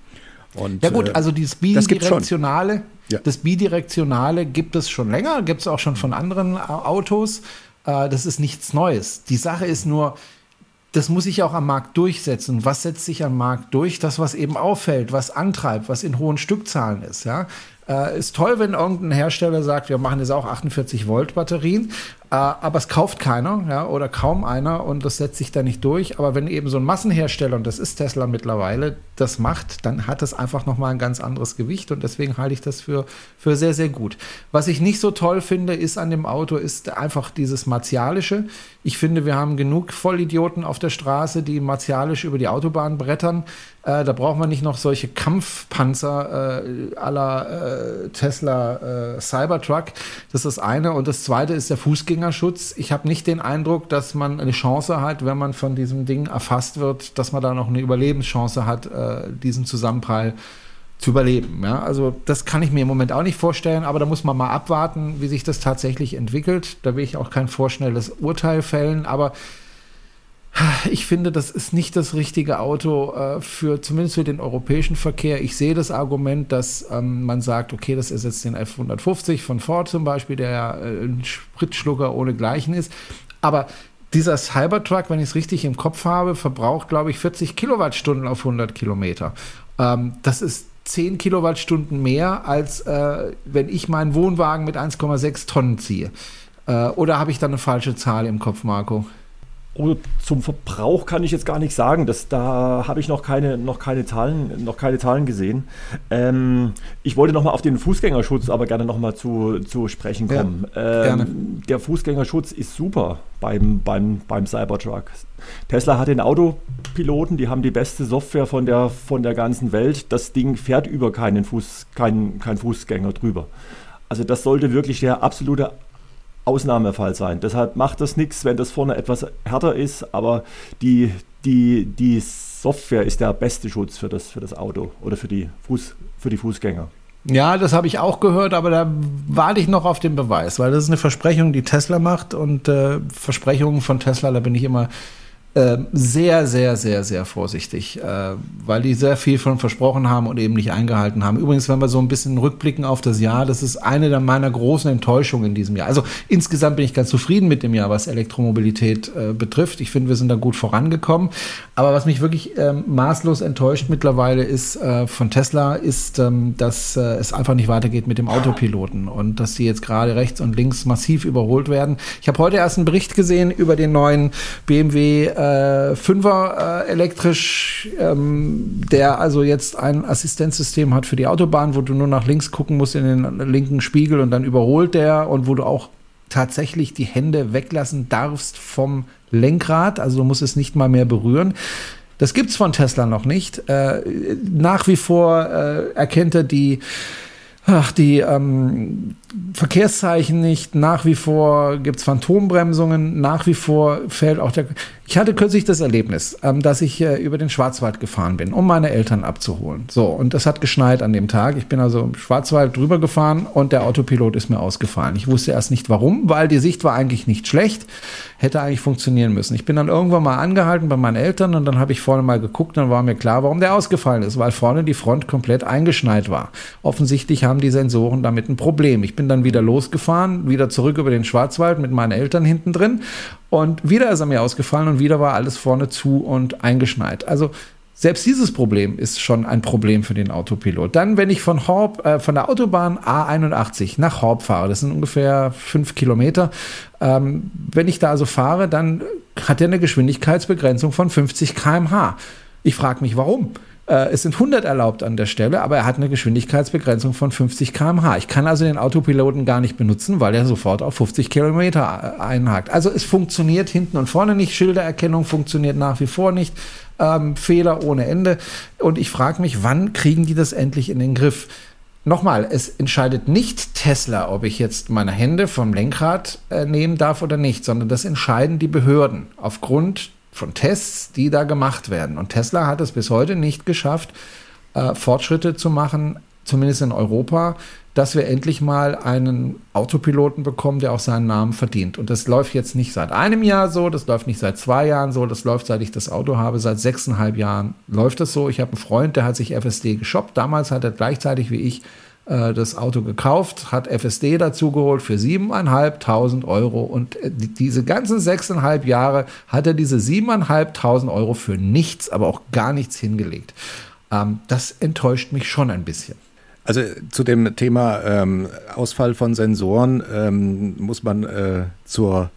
Und, ja gut, äh, also dieses bidirektionale, das, das bidirektionale gibt es schon länger, gibt es auch schon von anderen äh, Autos. Äh, das ist nichts Neues. Die Sache ist nur, das muss sich auch am Markt durchsetzen. Was setzt sich am Markt durch? Das, was eben auffällt, was antreibt, was in hohen Stückzahlen ist. Ja? Äh, ist toll, wenn irgendein Hersteller sagt, wir machen jetzt auch 48 Volt Batterien, äh, aber es kauft keiner ja, oder kaum einer und das setzt sich da nicht durch. Aber wenn eben so ein Massenhersteller, und das ist Tesla mittlerweile, das macht, dann hat es einfach nochmal ein ganz anderes Gewicht und deswegen halte ich das für, für sehr, sehr gut. Was ich nicht so toll finde, ist an dem Auto, ist einfach dieses Martialische. Ich finde, wir haben genug Vollidioten auf der Straße, die martialisch über die Autobahn brettern. Äh, da braucht man nicht noch solche Kampfpanzer äh, aller äh, Tesla äh, Cybertruck. Das ist das eine. Und das zweite ist der Fußgängerschutz. Ich habe nicht den Eindruck, dass man eine Chance hat, wenn man von diesem Ding erfasst wird, dass man da noch eine Überlebenschance hat, äh, diesen Zusammenprall zu überleben. Ja? Also das kann ich mir im Moment auch nicht vorstellen, aber da muss man mal abwarten, wie sich das tatsächlich entwickelt. Da will ich auch kein vorschnelles Urteil fällen, aber ich finde, das ist nicht das richtige Auto äh, für zumindest für den europäischen Verkehr. Ich sehe das Argument, dass ähm, man sagt, okay, das ersetzt den F150 von Ford zum Beispiel, der ja äh, ein Spritschlucker ohne Gleichen ist. Aber dieser Cybertruck, wenn ich es richtig im Kopf habe, verbraucht, glaube ich, 40 Kilowattstunden auf 100 Kilometer. Ähm, das ist 10 Kilowattstunden mehr, als äh, wenn ich meinen Wohnwagen mit 1,6 Tonnen ziehe. Äh, oder habe ich da eine falsche Zahl im Kopf, Marco? Oh, zum Verbrauch kann ich jetzt gar nicht sagen. Das, da habe ich noch keine, noch, keine Zahlen, noch keine Zahlen gesehen. Ähm, ich wollte nochmal auf den Fußgängerschutz aber gerne nochmal zu, zu sprechen kommen. Ja, ähm, der Fußgängerschutz ist super beim, beim, beim Cybertruck. Tesla hat den Autopiloten, die haben die beste Software von der, von der ganzen Welt. Das Ding fährt über keinen Fuß, kein, kein Fußgänger drüber. Also das sollte wirklich der absolute Ausnahmefall sein. Deshalb macht das nichts, wenn das vorne etwas härter ist, aber die, die, die Software ist der beste Schutz für das, für das Auto oder für die, Fuß, für die Fußgänger. Ja, das habe ich auch gehört, aber da warte ich noch auf den Beweis, weil das ist eine Versprechung, die Tesla macht und äh, Versprechungen von Tesla, da bin ich immer sehr, sehr, sehr, sehr vorsichtig, äh, weil die sehr viel von versprochen haben und eben nicht eingehalten haben. Übrigens, wenn wir so ein bisschen rückblicken auf das Jahr, das ist eine meiner großen Enttäuschungen in diesem Jahr. Also insgesamt bin ich ganz zufrieden mit dem Jahr, was Elektromobilität äh, betrifft. Ich finde, wir sind da gut vorangekommen. Aber was mich wirklich ähm, maßlos enttäuscht mittlerweile ist äh, von Tesla, ist, ähm, dass äh, es einfach nicht weitergeht mit dem Autopiloten und dass sie jetzt gerade rechts und links massiv überholt werden. Ich habe heute erst einen Bericht gesehen über den neuen BMW äh, Fünfer äh, elektrisch, ähm, der also jetzt ein Assistenzsystem hat für die Autobahn, wo du nur nach links gucken musst in den linken Spiegel und dann überholt der und wo du auch tatsächlich die Hände weglassen darfst vom Lenkrad, also du musst es nicht mal mehr berühren. Das gibt es von Tesla noch nicht. Äh, nach wie vor äh, erkennt er die ach, die ähm, Verkehrszeichen nicht. Nach wie vor gibt es Phantombremsungen. Nach wie vor fällt auch der. Ich hatte kürzlich das Erlebnis, ähm, dass ich äh, über den Schwarzwald gefahren bin, um meine Eltern abzuholen. So, und es hat geschneit an dem Tag. Ich bin also im Schwarzwald drüber gefahren und der Autopilot ist mir ausgefallen. Ich wusste erst nicht warum, weil die Sicht war eigentlich nicht schlecht, hätte eigentlich funktionieren müssen. Ich bin dann irgendwann mal angehalten bei meinen Eltern und dann habe ich vorne mal geguckt, dann war mir klar, warum der ausgefallen ist, weil vorne die Front komplett eingeschneit war. Offensichtlich haben die Sensoren damit ein Problem. Ich bin dann wieder losgefahren, wieder zurück über den Schwarzwald mit meinen Eltern hinten drin und wieder ist er mir ausgefallen und wieder war alles vorne zu und eingeschneit. Also selbst dieses Problem ist schon ein Problem für den Autopilot. Dann, wenn ich von Horb, äh, von der Autobahn A81 nach Horb fahre, das sind ungefähr fünf Kilometer, ähm, wenn ich da also fahre, dann hat er eine Geschwindigkeitsbegrenzung von 50 km/h. Ich frage mich, warum? Äh, es sind 100 erlaubt an der Stelle, aber er hat eine Geschwindigkeitsbegrenzung von 50 km/h. Ich kann also den Autopiloten gar nicht benutzen, weil er sofort auf 50 Kilometer äh, einhakt. Also es funktioniert hinten und vorne nicht. Schildererkennung funktioniert nach wie vor nicht. Ähm, Fehler ohne Ende. Und ich frage mich, wann kriegen die das endlich in den Griff? Nochmal, es entscheidet nicht Tesla, ob ich jetzt meine Hände vom Lenkrad äh, nehmen darf oder nicht, sondern das entscheiden die Behörden aufgrund von Tests, die da gemacht werden. Und Tesla hat es bis heute nicht geschafft, äh, Fortschritte zu machen, zumindest in Europa, dass wir endlich mal einen Autopiloten bekommen, der auch seinen Namen verdient. Und das läuft jetzt nicht seit einem Jahr so, das läuft nicht seit zwei Jahren so, das läuft seit ich das Auto habe, seit sechseinhalb Jahren läuft das so. Ich habe einen Freund, der hat sich FSD geshoppt. Damals hat er gleichzeitig wie ich äh, das Auto gekauft, hat FSD dazu geholt für 7.500 Euro und äh, diese ganzen sechseinhalb Jahre hat er diese 7.500 Euro für nichts, aber auch gar nichts hingelegt. Ähm, das enttäuscht mich schon ein bisschen. Also zu dem Thema ähm, Ausfall von Sensoren ähm, muss man äh, zur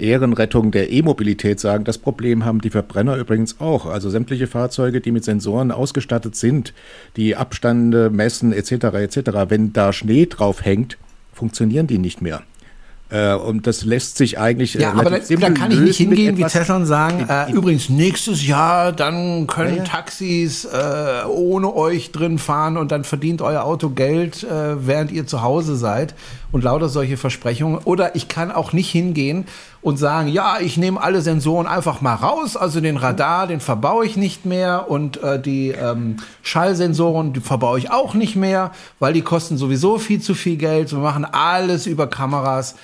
Ehrenrettung der E-Mobilität sagen. Das Problem haben die Verbrenner übrigens auch. Also sämtliche Fahrzeuge, die mit Sensoren ausgestattet sind, die Abstände messen etc. etc. Wenn da Schnee drauf hängt, funktionieren die nicht mehr. Äh, und das lässt sich eigentlich. Äh, ja, aber da, da, kann ich nicht hingehen wie Tesla und sagen, äh, übrigens nächstes Jahr, dann können ja, ja. Taxis äh, ohne euch drin fahren und dann verdient euer Auto Geld, äh, während ihr zu Hause seid und lauter solche Versprechungen. Oder ich kann auch nicht hingehen und sagen, ja, ich nehme alle Sensoren einfach mal raus, also den Radar, den verbaue ich nicht mehr und äh, die ähm, Schallsensoren, die verbaue ich auch nicht mehr, weil die kosten sowieso viel zu viel Geld. Wir machen alles über Kameras.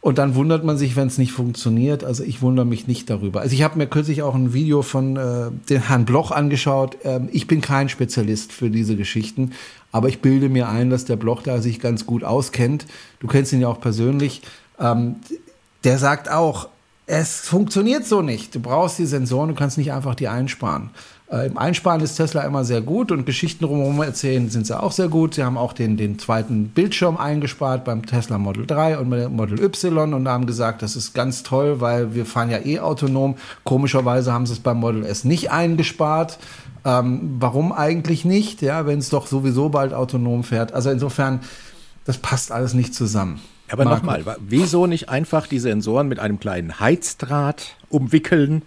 Und dann wundert man sich, wenn es nicht funktioniert. Also ich wundere mich nicht darüber. Also ich habe mir kürzlich auch ein Video von äh, dem Herrn Bloch angeschaut. Ähm, ich bin kein Spezialist für diese Geschichten, aber ich bilde mir ein, dass der Bloch da sich ganz gut auskennt. Du kennst ihn ja auch persönlich. Ähm, der sagt auch, es funktioniert so nicht. Du brauchst die Sensoren, du kannst nicht einfach die einsparen. Äh, Im Einsparen ist Tesla immer sehr gut und Geschichten drumherum erzählen sind sie auch sehr gut. Sie haben auch den, den zweiten Bildschirm eingespart beim Tesla Model 3 und Model Y und haben gesagt, das ist ganz toll, weil wir fahren ja eh autonom. Komischerweise haben sie es beim Model S nicht eingespart. Ähm, warum eigentlich nicht, ja, wenn es doch sowieso bald autonom fährt? Also insofern, das passt alles nicht zusammen. Aber nochmal, wieso nicht einfach die Sensoren mit einem kleinen Heizdraht umwickeln?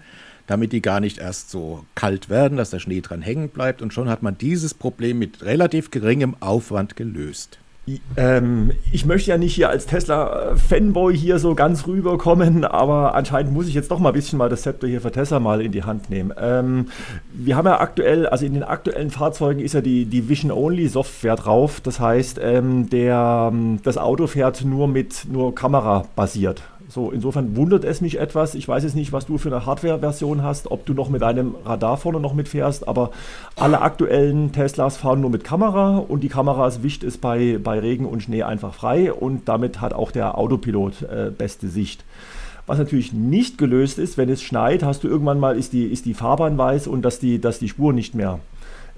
Damit die gar nicht erst so kalt werden, dass der Schnee dran hängen bleibt. Und schon hat man dieses Problem mit relativ geringem Aufwand gelöst. Ähm, ich möchte ja nicht hier als Tesla-Fanboy hier so ganz rüberkommen, aber anscheinend muss ich jetzt doch mal ein bisschen mal das Zepter hier für Tesla mal in die Hand nehmen. Ähm, wir haben ja aktuell, also in den aktuellen Fahrzeugen ist ja die, die Vision-Only-Software drauf. Das heißt, ähm, der, das Auto fährt nur mit nur Kamera basiert. So, insofern wundert es mich etwas. Ich weiß jetzt nicht, was du für eine Hardware-Version hast, ob du noch mit einem Radar vorne noch mitfährst, aber alle aktuellen Teslas fahren nur mit Kamera und die Kamera wischt es bei, bei Regen und Schnee einfach frei und damit hat auch der Autopilot äh, beste Sicht. Was natürlich nicht gelöst ist, wenn es schneit, hast du irgendwann mal, ist die, ist die Fahrbahn weiß und dass die, dass die Spur nicht mehr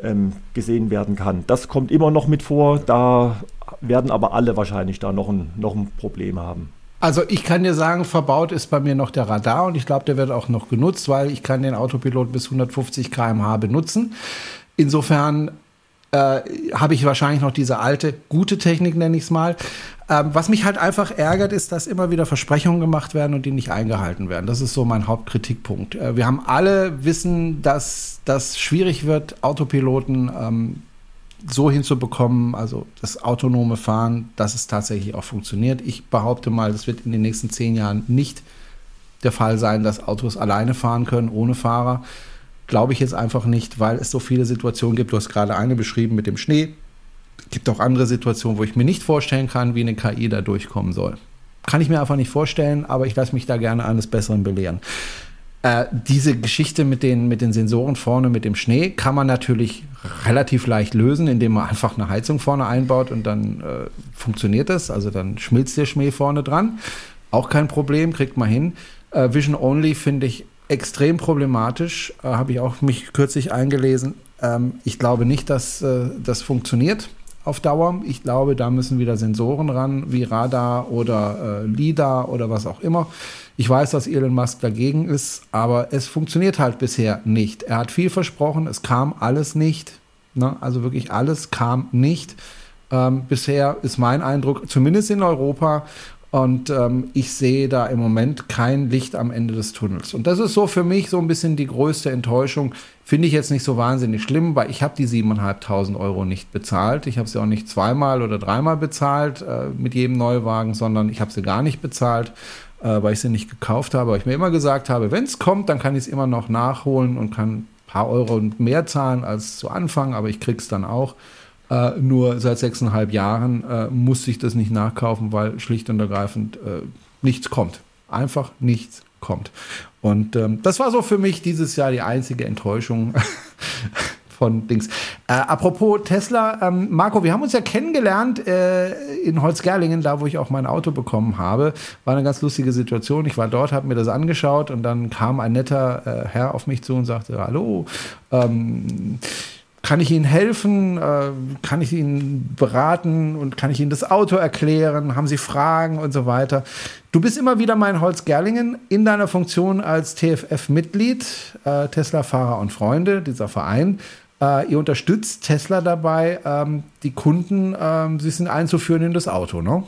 ähm, gesehen werden kann. Das kommt immer noch mit vor, da werden aber alle wahrscheinlich da noch ein, noch ein Problem haben. Also ich kann dir sagen, verbaut ist bei mir noch der Radar und ich glaube, der wird auch noch genutzt, weil ich kann den Autopilot bis 150 km/h benutzen. Insofern äh, habe ich wahrscheinlich noch diese alte, gute Technik, nenne ich es mal. Ähm, was mich halt einfach ärgert, ist, dass immer wieder Versprechungen gemacht werden und die nicht eingehalten werden. Das ist so mein Hauptkritikpunkt. Äh, wir haben alle wissen, dass das schwierig wird, Autopiloten ähm, so hinzubekommen, also das autonome Fahren, dass es tatsächlich auch funktioniert. Ich behaupte mal, das wird in den nächsten zehn Jahren nicht der Fall sein, dass Autos alleine fahren können, ohne Fahrer. Glaube ich jetzt einfach nicht, weil es so viele Situationen gibt. Du hast gerade eine beschrieben mit dem Schnee. Es gibt auch andere Situationen, wo ich mir nicht vorstellen kann, wie eine KI da durchkommen soll. Kann ich mir einfach nicht vorstellen, aber ich lasse mich da gerne eines Besseren belehren. Äh, diese Geschichte mit den, mit den Sensoren vorne, mit dem Schnee, kann man natürlich relativ leicht lösen, indem man einfach eine Heizung vorne einbaut und dann äh, funktioniert das. Also dann schmilzt der Schnee vorne dran. Auch kein Problem, kriegt man hin. Äh, Vision Only finde ich extrem problematisch. Äh, Habe ich auch mich kürzlich eingelesen. Ähm, ich glaube nicht, dass äh, das funktioniert auf Dauer. Ich glaube, da müssen wieder Sensoren ran, wie Radar oder äh, LIDAR oder was auch immer. Ich weiß, dass Elon Musk dagegen ist, aber es funktioniert halt bisher nicht. Er hat viel versprochen, es kam alles nicht. Ne? Also wirklich alles kam nicht. Ähm, bisher ist mein Eindruck, zumindest in Europa, und ähm, ich sehe da im Moment kein Licht am Ende des Tunnels. Und das ist so für mich so ein bisschen die größte Enttäuschung. Finde ich jetzt nicht so wahnsinnig schlimm, weil ich habe die 7.500 Euro nicht bezahlt. Ich habe sie auch nicht zweimal oder dreimal bezahlt äh, mit jedem Neuwagen, sondern ich habe sie gar nicht bezahlt äh, weil ich sie nicht gekauft habe. Weil ich mir immer gesagt habe, wenn es kommt, dann kann ich es immer noch nachholen und kann ein paar Euro mehr zahlen als zu Anfang, aber ich krieg's dann auch. Äh, nur seit sechseinhalb Jahren äh, musste ich das nicht nachkaufen, weil schlicht und ergreifend äh, nichts kommt. Einfach nichts kommt. Und ähm, das war so für mich dieses Jahr die einzige Enttäuschung von Dings. Äh, apropos Tesla, ähm, Marco, wir haben uns ja kennengelernt äh, in Holzgerlingen, da wo ich auch mein Auto bekommen habe. War eine ganz lustige Situation. Ich war dort, habe mir das angeschaut und dann kam ein netter äh, Herr auf mich zu und sagte, hallo, ähm, kann ich Ihnen helfen? Äh, kann ich Ihnen beraten und kann ich Ihnen das Auto erklären? Haben Sie Fragen und so weiter? Du bist immer wieder mein Holz Gerlingen in deiner Funktion als TFF-Mitglied, äh, Tesla-Fahrer und Freunde, dieser Verein. Äh, ihr unterstützt Tesla dabei, ähm, die Kunden ähm, ein bisschen einzuführen in das Auto, ne?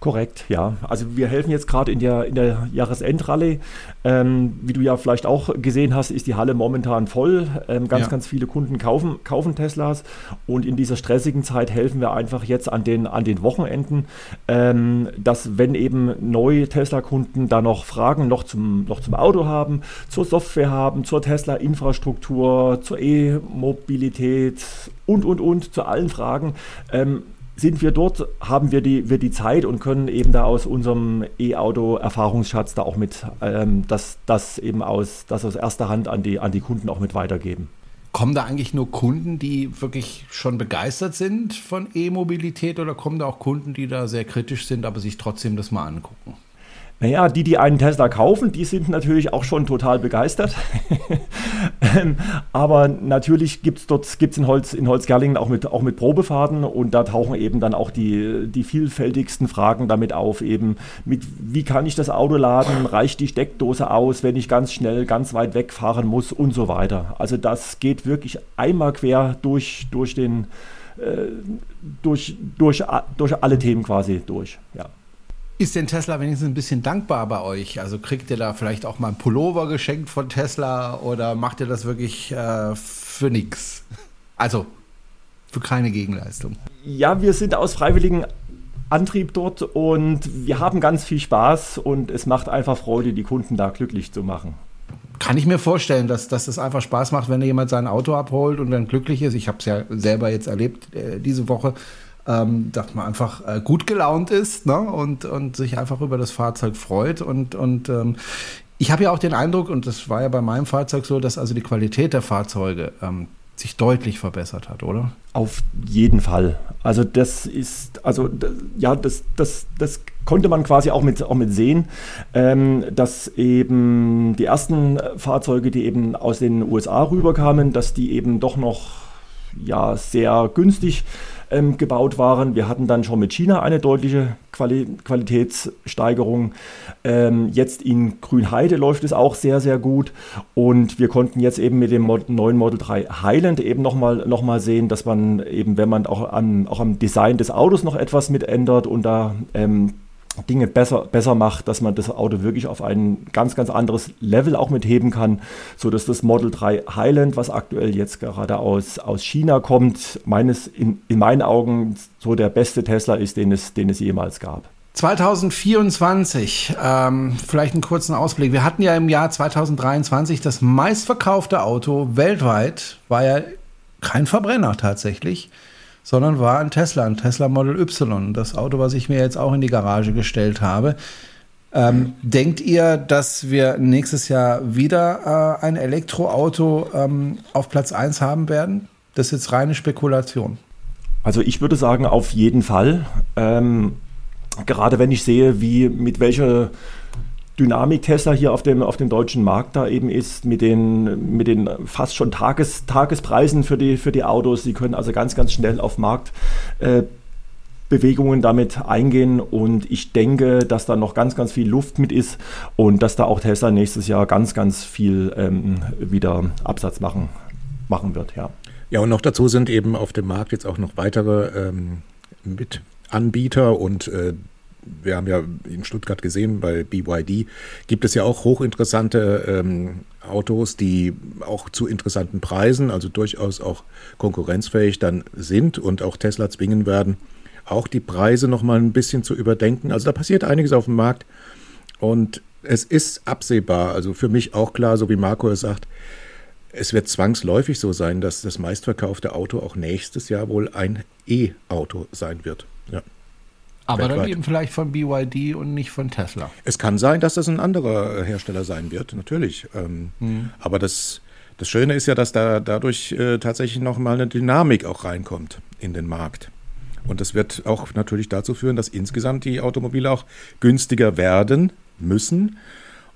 Korrekt, ja. Also wir helfen jetzt gerade in der, in der Jahresendrallye. Ähm, wie du ja vielleicht auch gesehen hast, ist die Halle momentan voll. Ähm, ganz, ja. ganz viele Kunden kaufen, kaufen Teslas. Und in dieser stressigen Zeit helfen wir einfach jetzt an den, an den Wochenenden, ähm, dass wenn eben neue Tesla-Kunden da noch Fragen noch zum, noch zum Auto haben, zur Software haben, zur Tesla-Infrastruktur, zur E-Mobilität und, und, und, zu allen Fragen, ähm, sind wir dort, haben wir die, wir die Zeit und können eben da aus unserem E-Auto-Erfahrungsschatz da auch mit ähm, das, das eben aus, das aus erster Hand an die, an die Kunden auch mit weitergeben. Kommen da eigentlich nur Kunden, die wirklich schon begeistert sind von E-Mobilität oder kommen da auch Kunden, die da sehr kritisch sind, aber sich trotzdem das mal angucken? Naja, die, die einen Tesla kaufen, die sind natürlich auch schon total begeistert. Ähm, aber natürlich gibt es dort gibt's in, Holz, in Holzgerlingen auch mit, auch mit Probefahrten und da tauchen eben dann auch die, die vielfältigsten Fragen damit auf, eben mit wie kann ich das Auto laden, reicht die Steckdose aus, wenn ich ganz schnell, ganz weit wegfahren muss und so weiter. Also das geht wirklich einmal quer durch, durch den äh, durch, durch, durch alle Themen quasi durch. Ja. Ist denn Tesla wenigstens ein bisschen dankbar bei euch? Also kriegt ihr da vielleicht auch mal ein Pullover geschenkt von Tesla oder macht ihr das wirklich äh, für nichts? Also für keine Gegenleistung. Ja, wir sind aus freiwilligen Antrieb dort und wir haben ganz viel Spaß und es macht einfach Freude, die Kunden da glücklich zu machen. Kann ich mir vorstellen, dass, dass es einfach Spaß macht, wenn jemand sein Auto abholt und dann glücklich ist. Ich habe es ja selber jetzt erlebt äh, diese Woche ähm, dass man einfach äh, gut gelaunt ist ne? und, und sich einfach über das Fahrzeug freut. Und, und ähm, ich habe ja auch den Eindruck, und das war ja bei meinem Fahrzeug so, dass also die Qualität der Fahrzeuge ähm, sich deutlich verbessert hat, oder? Auf jeden Fall. Also das ist, also ja, das, das, das konnte man quasi auch mit, auch mit sehen, ähm, dass eben die ersten Fahrzeuge, die eben aus den USA rüberkamen, dass die eben doch noch ja, sehr günstig ähm, gebaut waren. Wir hatten dann schon mit China eine deutliche Quali Qualitätssteigerung. Ähm, jetzt in Grünheide läuft es auch sehr, sehr gut. Und wir konnten jetzt eben mit dem Mod neuen Model 3 Highland eben nochmal noch mal sehen, dass man eben, wenn man auch, an, auch am Design des Autos noch etwas mit ändert und da ähm, Dinge besser, besser macht, dass man das Auto wirklich auf ein ganz, ganz anderes Level auch mitheben kann, sodass das Model 3 Highland, was aktuell jetzt gerade aus, aus China kommt, meines, in, in meinen Augen so der beste Tesla ist, den es, den es jemals gab. 2024, ähm, vielleicht einen kurzen Ausblick. Wir hatten ja im Jahr 2023 das meistverkaufte Auto weltweit, war ja kein Verbrenner tatsächlich sondern war ein Tesla, ein Tesla Model Y, das Auto, was ich mir jetzt auch in die Garage gestellt habe. Ähm, denkt ihr, dass wir nächstes Jahr wieder äh, ein Elektroauto ähm, auf Platz 1 haben werden? Das ist jetzt reine Spekulation. Also ich würde sagen, auf jeden Fall. Ähm, gerade wenn ich sehe, wie mit welcher Dynamik Tesla hier auf dem, auf dem deutschen Markt da eben ist, mit den, mit den fast schon Tages, Tagespreisen für die, für die Autos. Sie können also ganz, ganz schnell auf Marktbewegungen äh, damit eingehen und ich denke, dass da noch ganz, ganz viel Luft mit ist und dass da auch Tesla nächstes Jahr ganz, ganz viel ähm, wieder Absatz machen, machen wird, ja. Ja, und noch dazu sind eben auf dem Markt jetzt auch noch weitere ähm, Mitanbieter und äh, wir haben ja in Stuttgart gesehen, bei BYD gibt es ja auch hochinteressante ähm, Autos, die auch zu interessanten Preisen, also durchaus auch konkurrenzfähig dann sind und auch Tesla zwingen werden, auch die Preise nochmal ein bisschen zu überdenken. Also da passiert einiges auf dem Markt und es ist absehbar, also für mich auch klar, so wie Marco es sagt, Es wird zwangsläufig so sein, dass das meistverkaufte Auto auch nächstes Jahr wohl ein E-Auto sein wird. Ja. Aber Weltweit. dann eben vielleicht von BYD und nicht von Tesla. Es kann sein, dass das ein anderer Hersteller sein wird, natürlich. Ähm, mhm. Aber das, das Schöne ist ja, dass da dadurch äh, tatsächlich nochmal eine Dynamik auch reinkommt in den Markt. Und das wird auch natürlich dazu führen, dass insgesamt die Automobile auch günstiger werden müssen.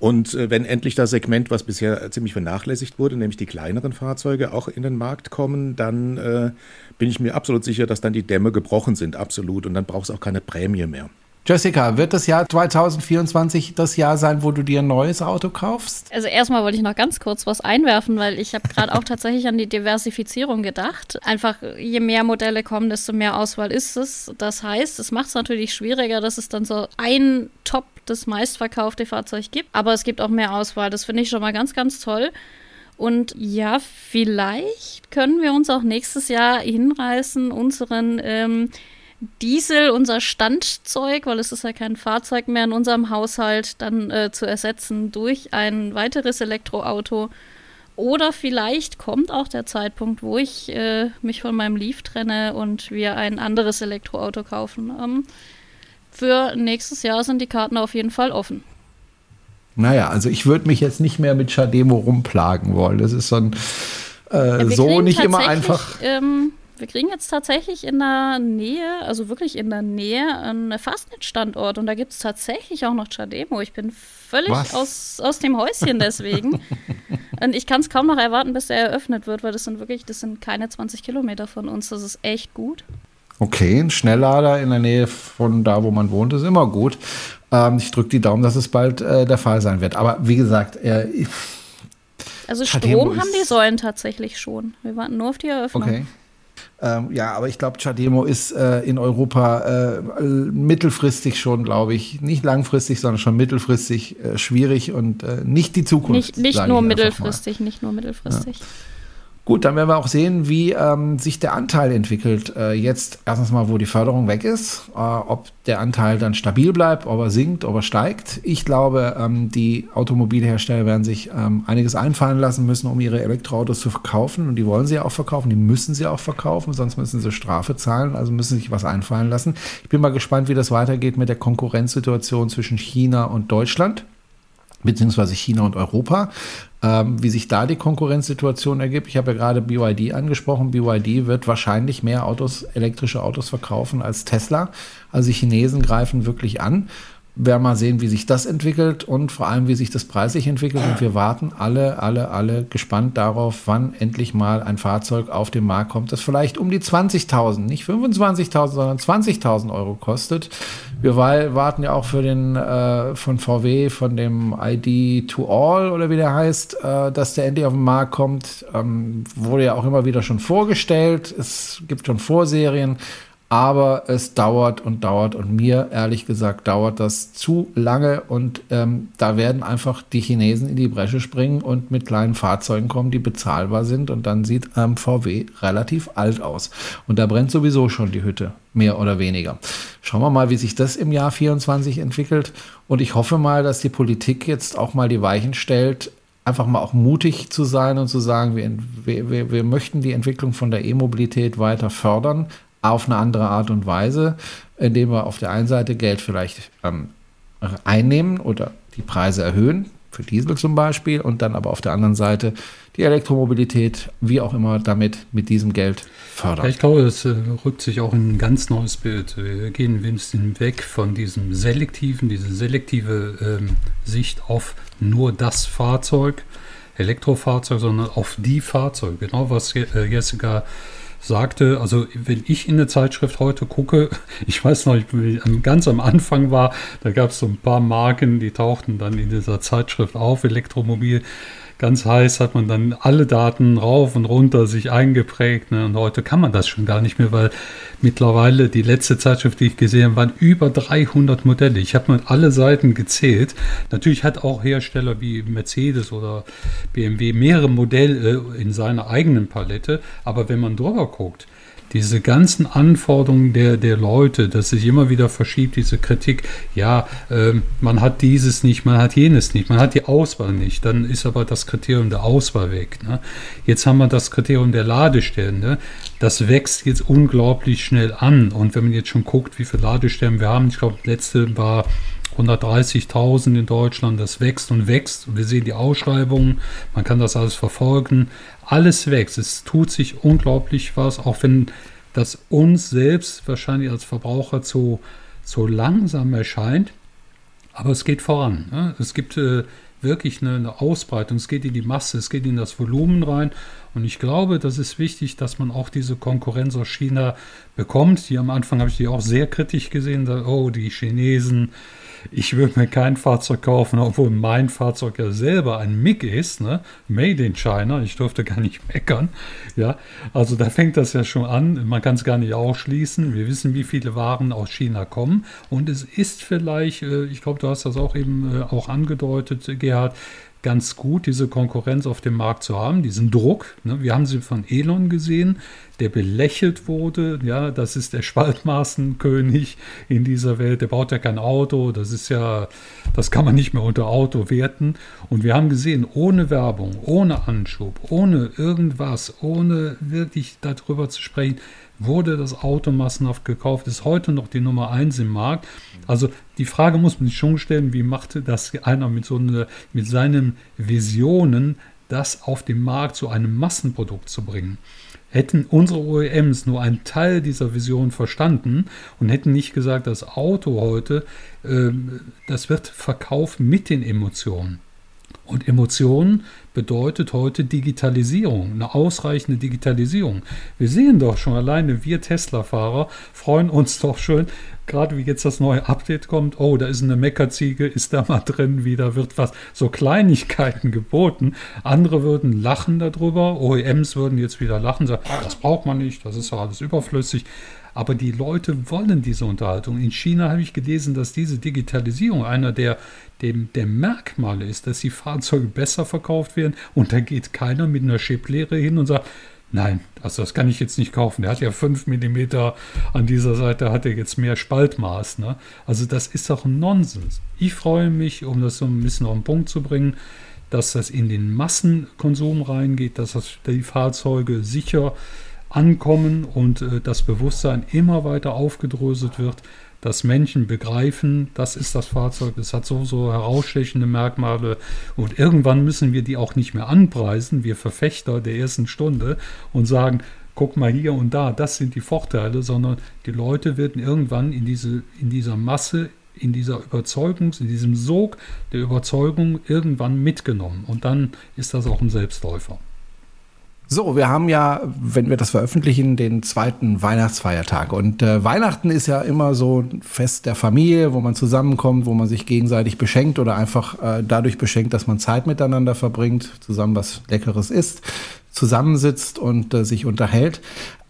Und äh, wenn endlich das Segment, was bisher ziemlich vernachlässigt wurde, nämlich die kleineren Fahrzeuge, auch in den Markt kommen, dann äh, bin ich mir absolut sicher, dass dann die Dämme gebrochen sind, absolut. Und dann braucht es auch keine Prämie mehr. Jessica, wird das Jahr 2024 das Jahr sein, wo du dir ein neues Auto kaufst? Also erstmal wollte ich noch ganz kurz was einwerfen, weil ich habe gerade auch tatsächlich an die Diversifizierung gedacht. Einfach je mehr Modelle kommen, desto mehr Auswahl ist es. Das heißt, es macht es natürlich schwieriger, dass es dann so ein Top das meistverkaufte Fahrzeug gibt. Aber es gibt auch mehr Auswahl. Das finde ich schon mal ganz, ganz toll. Und ja, vielleicht können wir uns auch nächstes Jahr hinreißen, unseren ähm, Diesel, unser Standzeug, weil es ist ja kein Fahrzeug mehr in unserem Haushalt, dann äh, zu ersetzen durch ein weiteres Elektroauto. Oder vielleicht kommt auch der Zeitpunkt, wo ich äh, mich von meinem Leaf trenne und wir ein anderes Elektroauto kaufen. Ähm, für nächstes Jahr sind die Karten auf jeden Fall offen. Naja, also ich würde mich jetzt nicht mehr mit Chademo rumplagen wollen. Das ist so ein äh, ja, so nicht immer einfach. Ähm, wir kriegen jetzt tatsächlich in der Nähe, also wirklich in der Nähe, einen Fastnet-Standort und da gibt es tatsächlich auch noch Chademo. Ich bin völlig aus, aus dem Häuschen deswegen. und ich kann es kaum noch erwarten, bis er eröffnet wird, weil das sind wirklich, das sind keine 20 Kilometer von uns. Das ist echt gut. Okay, ein Schnelllader in der Nähe von da, wo man wohnt, ist immer gut. Ähm, ich drücke die Daumen, dass es bald äh, der Fall sein wird. Aber wie gesagt, äh, also Strom haben die Säulen tatsächlich schon. Wir warten nur auf die Eröffnung. Okay. Ähm, ja, aber ich glaube, Chademo ist äh, in Europa äh, mittelfristig schon, glaube ich, nicht langfristig, sondern schon mittelfristig äh, schwierig und äh, nicht die Zukunft. Nicht, nicht nur mittelfristig, nicht nur mittelfristig. Ja. Gut, dann werden wir auch sehen, wie ähm, sich der Anteil entwickelt. Äh, jetzt erstens mal, wo die Förderung weg ist, äh, ob der Anteil dann stabil bleibt, ob er sinkt, ob er steigt. Ich glaube, ähm, die Automobilhersteller werden sich ähm, einiges einfallen lassen müssen, um ihre Elektroautos zu verkaufen. Und die wollen sie auch verkaufen, die müssen sie auch verkaufen, sonst müssen sie Strafe zahlen, also müssen sich was einfallen lassen. Ich bin mal gespannt, wie das weitergeht mit der Konkurrenzsituation zwischen China und Deutschland beziehungsweise China und Europa ähm, wie sich da die Konkurrenzsituation ergibt. Ich habe ja gerade BYD angesprochen. BYD wird wahrscheinlich mehr Autos, elektrische Autos verkaufen als Tesla. Also die Chinesen greifen wirklich an werden mal sehen, wie sich das entwickelt und vor allem, wie sich das preislich entwickelt. Und wir warten alle, alle, alle gespannt darauf, wann endlich mal ein Fahrzeug auf den Markt kommt, das vielleicht um die 20.000, nicht 25.000, sondern 20.000 Euro kostet. Wir warten ja auch für den äh, von VW, von dem ID to All oder wie der heißt, äh, dass der endlich auf den Markt kommt. Ähm, wurde ja auch immer wieder schon vorgestellt. Es gibt schon Vorserien. Aber es dauert und dauert und mir ehrlich gesagt dauert das zu lange und ähm, da werden einfach die Chinesen in die Bresche springen und mit kleinen Fahrzeugen kommen, die bezahlbar sind und dann sieht ähm, VW relativ alt aus. Und da brennt sowieso schon die Hütte, mehr oder weniger. Schauen wir mal, wie sich das im Jahr 24 entwickelt und ich hoffe mal, dass die Politik jetzt auch mal die Weichen stellt, einfach mal auch mutig zu sein und zu sagen, wir, wir, wir möchten die Entwicklung von der E-Mobilität weiter fördern, auf eine andere Art und Weise, indem wir auf der einen Seite Geld vielleicht ähm, einnehmen oder die Preise erhöhen, für Diesel zum Beispiel, und dann aber auf der anderen Seite die Elektromobilität, wie auch immer, damit mit diesem Geld fördern. ich glaube, es äh, rückt sich auch in ein ganz neues Bild. Wir gehen bisschen weg von diesem selektiven, diese selektive ähm, Sicht auf nur das Fahrzeug, Elektrofahrzeug, sondern auf die Fahrzeuge. Genau was äh, Jessica sagte, also wenn ich in eine Zeitschrift heute gucke, ich weiß noch, wie ganz am Anfang war, da gab es so ein paar Marken, die tauchten dann in dieser Zeitschrift auf, Elektromobil ganz heiß, hat man dann alle Daten rauf und runter sich eingeprägt. Ne? Und heute kann man das schon gar nicht mehr, weil mittlerweile die letzte Zeitschrift, die ich gesehen habe, waren über 300 Modelle. Ich habe mal alle Seiten gezählt. Natürlich hat auch Hersteller wie Mercedes oder BMW mehrere Modelle in seiner eigenen Palette. Aber wenn man drüber guckt, diese ganzen Anforderungen der, der Leute, dass sich immer wieder verschiebt, diese Kritik, ja, äh, man hat dieses nicht, man hat jenes nicht, man hat die Auswahl nicht, dann ist aber das Kriterium der Auswahl weg. Ne? Jetzt haben wir das Kriterium der Ladestellen, ne? das wächst jetzt unglaublich schnell an und wenn man jetzt schon guckt, wie viele Ladestellen wir haben, ich glaube, letzte war 130.000 in Deutschland, das wächst und wächst. Wir sehen die Ausschreibungen, man kann das alles verfolgen. Alles wächst, es tut sich unglaublich was, auch wenn das uns selbst wahrscheinlich als Verbraucher zu, zu langsam erscheint. Aber es geht voran. Ne? Es gibt äh, wirklich eine, eine, Ausbreitung, es geht in die Masse, es geht in das Volumen rein. Und ich glaube, das ist wichtig, dass man auch diese Konkurrenz aus China bekommt. Die am Anfang habe ich die auch sehr kritisch gesehen. Da, oh, die Chinesen, ich würde mir kein Fahrzeug kaufen, obwohl mein Fahrzeug ja selber ein MIG ist, ne? Made in China. Ich durfte gar nicht meckern. Ja, also da fängt das ja schon an. Man kann es gar nicht ausschließen. Wir wissen, wie viele Waren aus China kommen. Und es ist vielleicht, äh, ich glaube, du hast das auch eben äh, auch angedeutet, Gerhard, ganz gut, diese Konkurrenz auf dem Markt zu haben, diesen Druck. Ne? Wir haben sie von Elon gesehen, der belächelt wurde. Ja, das ist der Spaltmaßenkönig in dieser Welt. Der baut ja kein Auto. Das ist ja, das kann man nicht mehr unter Auto werten. Und wir haben gesehen, ohne Werbung, ohne Anschub, ohne irgendwas, ohne wirklich darüber zu sprechen, wurde das Auto massenhaft gekauft, ist heute noch die Nummer eins im Markt. Also die Frage muss man sich schon stellen, wie machte das einer mit, so eine, mit seinen Visionen, das auf dem Markt zu einem Massenprodukt zu bringen? Hätten unsere OEMs nur einen Teil dieser Vision verstanden und hätten nicht gesagt, das Auto heute, äh, das wird verkauft mit den Emotionen. Und Emotionen bedeutet heute Digitalisierung, eine ausreichende Digitalisierung. Wir sehen doch schon alleine, wir Tesla-Fahrer freuen uns doch schon, gerade wie jetzt das neue Update kommt, oh, da ist eine Meckerziege, ist da mal drin, wieder wird was, so Kleinigkeiten geboten. Andere würden lachen darüber, OEMs würden jetzt wieder lachen, sagen, das braucht man nicht, das ist doch alles überflüssig. Aber die Leute wollen diese Unterhaltung. In China habe ich gelesen, dass diese Digitalisierung einer der, dem, der Merkmale ist, dass die Fahrzeuge besser verkauft werden und da geht keiner mit einer Chiplehre hin und sagt, Nein, also das kann ich jetzt nicht kaufen. Der hat ja 5 mm an dieser Seite, hat er jetzt mehr Spaltmaß. Ne? Also das ist doch Nonsens. Ich freue mich, um das so ein bisschen auf den Punkt zu bringen, dass das in den Massenkonsum reingeht, dass das, die Fahrzeuge sicher ankommen und äh, das Bewusstsein immer weiter aufgedröselt wird, dass Menschen begreifen, das ist das Fahrzeug, das hat so, so herausstechende Merkmale und irgendwann müssen wir die auch nicht mehr anpreisen, wir Verfechter der ersten Stunde und sagen, guck mal hier und da, das sind die Vorteile, sondern die Leute werden irgendwann in, diese, in dieser Masse, in dieser Überzeugung, in diesem Sog der Überzeugung irgendwann mitgenommen und dann ist das auch ein Selbstläufer. So, wir haben ja, wenn wir das veröffentlichen, den zweiten Weihnachtsfeiertag. Und äh, Weihnachten ist ja immer so ein Fest der Familie, wo man zusammenkommt, wo man sich gegenseitig beschenkt oder einfach äh, dadurch beschenkt, dass man Zeit miteinander verbringt, zusammen was Leckeres isst, zusammensitzt und äh, sich unterhält.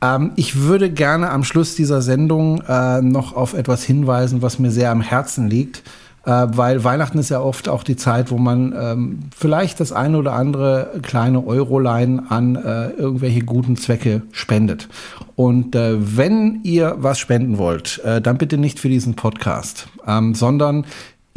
Ähm, ich würde gerne am Schluss dieser Sendung äh, noch auf etwas hinweisen, was mir sehr am Herzen liegt weil Weihnachten ist ja oft auch die Zeit, wo man ähm, vielleicht das eine oder andere kleine Eurolein an äh, irgendwelche guten Zwecke spendet. Und äh, wenn ihr was spenden wollt, äh, dann bitte nicht für diesen Podcast, ähm, sondern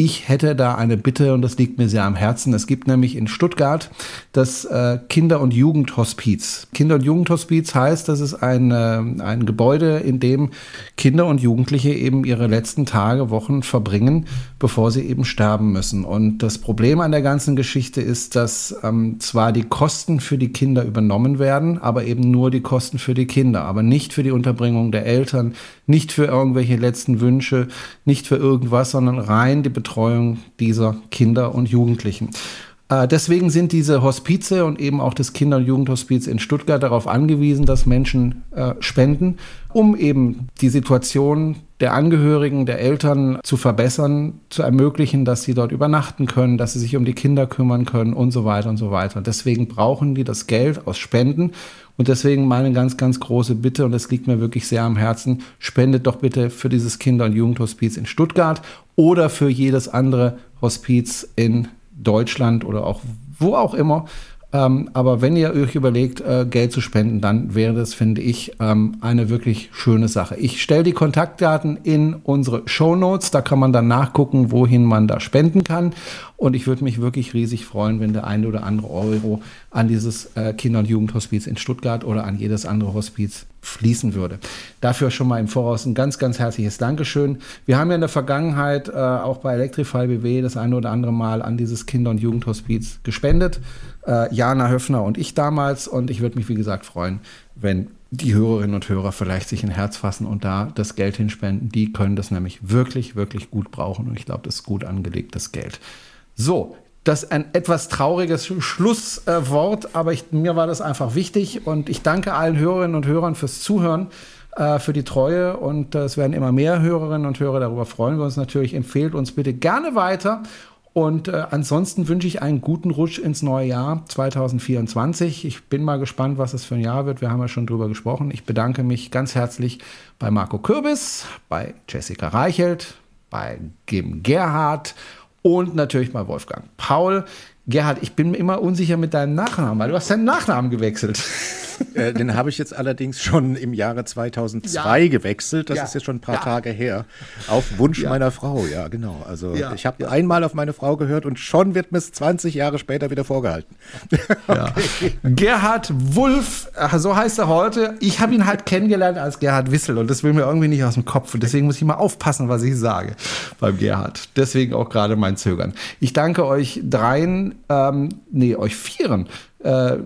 ich hätte da eine Bitte und das liegt mir sehr am Herzen. Es gibt nämlich in Stuttgart das äh, Kinder- und Jugendhospiz. Kinder- und Jugendhospiz heißt, das ist ein, äh, ein Gebäude, in dem Kinder und Jugendliche eben ihre letzten Tage, Wochen verbringen, bevor sie eben sterben müssen. Und das Problem an der ganzen Geschichte ist, dass ähm, zwar die Kosten für die Kinder übernommen werden, aber eben nur die Kosten für die Kinder, aber nicht für die Unterbringung der Eltern, nicht für irgendwelche letzten Wünsche, nicht für irgendwas, sondern rein die Betreuung dieser Kinder und Jugendlichen. Äh, deswegen sind diese Hospize und eben auch das Kinder- und Jugendhospiz in Stuttgart darauf angewiesen, dass Menschen äh, spenden, um eben die Situation der Angehörigen, der Eltern zu verbessern, zu ermöglichen, dass sie dort übernachten können, dass sie sich um die Kinder kümmern können und so weiter und so weiter. Deswegen brauchen die das Geld aus Spenden und deswegen meine ganz, ganz große Bitte, und das liegt mir wirklich sehr am Herzen, spendet doch bitte für dieses Kinder- und Jugendhospiz in Stuttgart oder für jedes andere Hospiz in Deutschland oder auch wo auch immer. Ähm, aber wenn ihr euch überlegt, äh, Geld zu spenden, dann wäre das, finde ich, ähm, eine wirklich schöne Sache. Ich stelle die Kontaktdaten in unsere Show Notes. Da kann man dann nachgucken, wohin man da spenden kann. Und ich würde mich wirklich riesig freuen, wenn der eine oder andere Euro an dieses äh, Kinder- und Jugendhospiz in Stuttgart oder an jedes andere Hospiz fließen würde. Dafür schon mal im Voraus ein ganz, ganz herzliches Dankeschön. Wir haben ja in der Vergangenheit äh, auch bei Electrify BW das eine oder andere Mal an dieses Kinder- und Jugendhospiz gespendet. Äh, Jana Höfner und ich damals. Und ich würde mich, wie gesagt, freuen, wenn die Hörerinnen und Hörer vielleicht sich ein Herz fassen und da das Geld hinspenden. Die können das nämlich wirklich, wirklich gut brauchen. Und ich glaube, das ist gut angelegtes Geld. So, das ist ein etwas trauriges Schlusswort, aber ich, mir war das einfach wichtig und ich danke allen Hörerinnen und Hörern fürs Zuhören, äh, für die Treue und äh, es werden immer mehr Hörerinnen und Hörer, darüber freuen wir uns natürlich. Empfehlt uns bitte gerne weiter und äh, ansonsten wünsche ich einen guten Rutsch ins neue Jahr 2024. Ich bin mal gespannt, was es für ein Jahr wird. Wir haben ja schon drüber gesprochen. Ich bedanke mich ganz herzlich bei Marco Kürbis, bei Jessica Reichelt, bei Gim Gerhard und natürlich bei Wolfgang Paul. Gerhard, ich bin mir immer unsicher mit deinem Nachnamen, weil du hast deinen Nachnamen gewechselt. Äh, den habe ich jetzt allerdings schon im Jahre 2002 ja. gewechselt. Das ja. ist jetzt schon ein paar ja. Tage her. Auf Wunsch meiner Frau, ja, genau. Also ich habe einmal auf meine Frau gehört und schon wird mir es 20 Jahre später wieder vorgehalten. okay. Gerhard Wulff, so heißt er heute. Ich habe ihn halt kennengelernt als Gerhard Wissel und das will mir irgendwie nicht aus dem Kopf. Und deswegen muss ich mal aufpassen, was ich sage beim Gerhard. Deswegen auch gerade mein Zögern. Ich danke euch dreien, ähm, nee, euch vieren. Äh,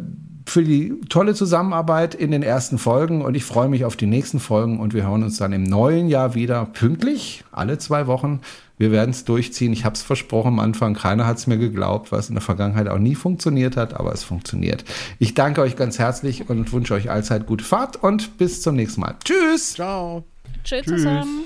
für die tolle Zusammenarbeit in den ersten Folgen und ich freue mich auf die nächsten Folgen und wir hören uns dann im neuen Jahr wieder pünktlich, alle zwei Wochen. Wir werden es durchziehen. Ich habe es versprochen am Anfang. Keiner hat es mir geglaubt, was in der Vergangenheit auch nie funktioniert hat, aber es funktioniert. Ich danke euch ganz herzlich und wünsche euch allzeit gute Fahrt und bis zum nächsten Mal. Tschüss. Ciao. Tschüss zusammen.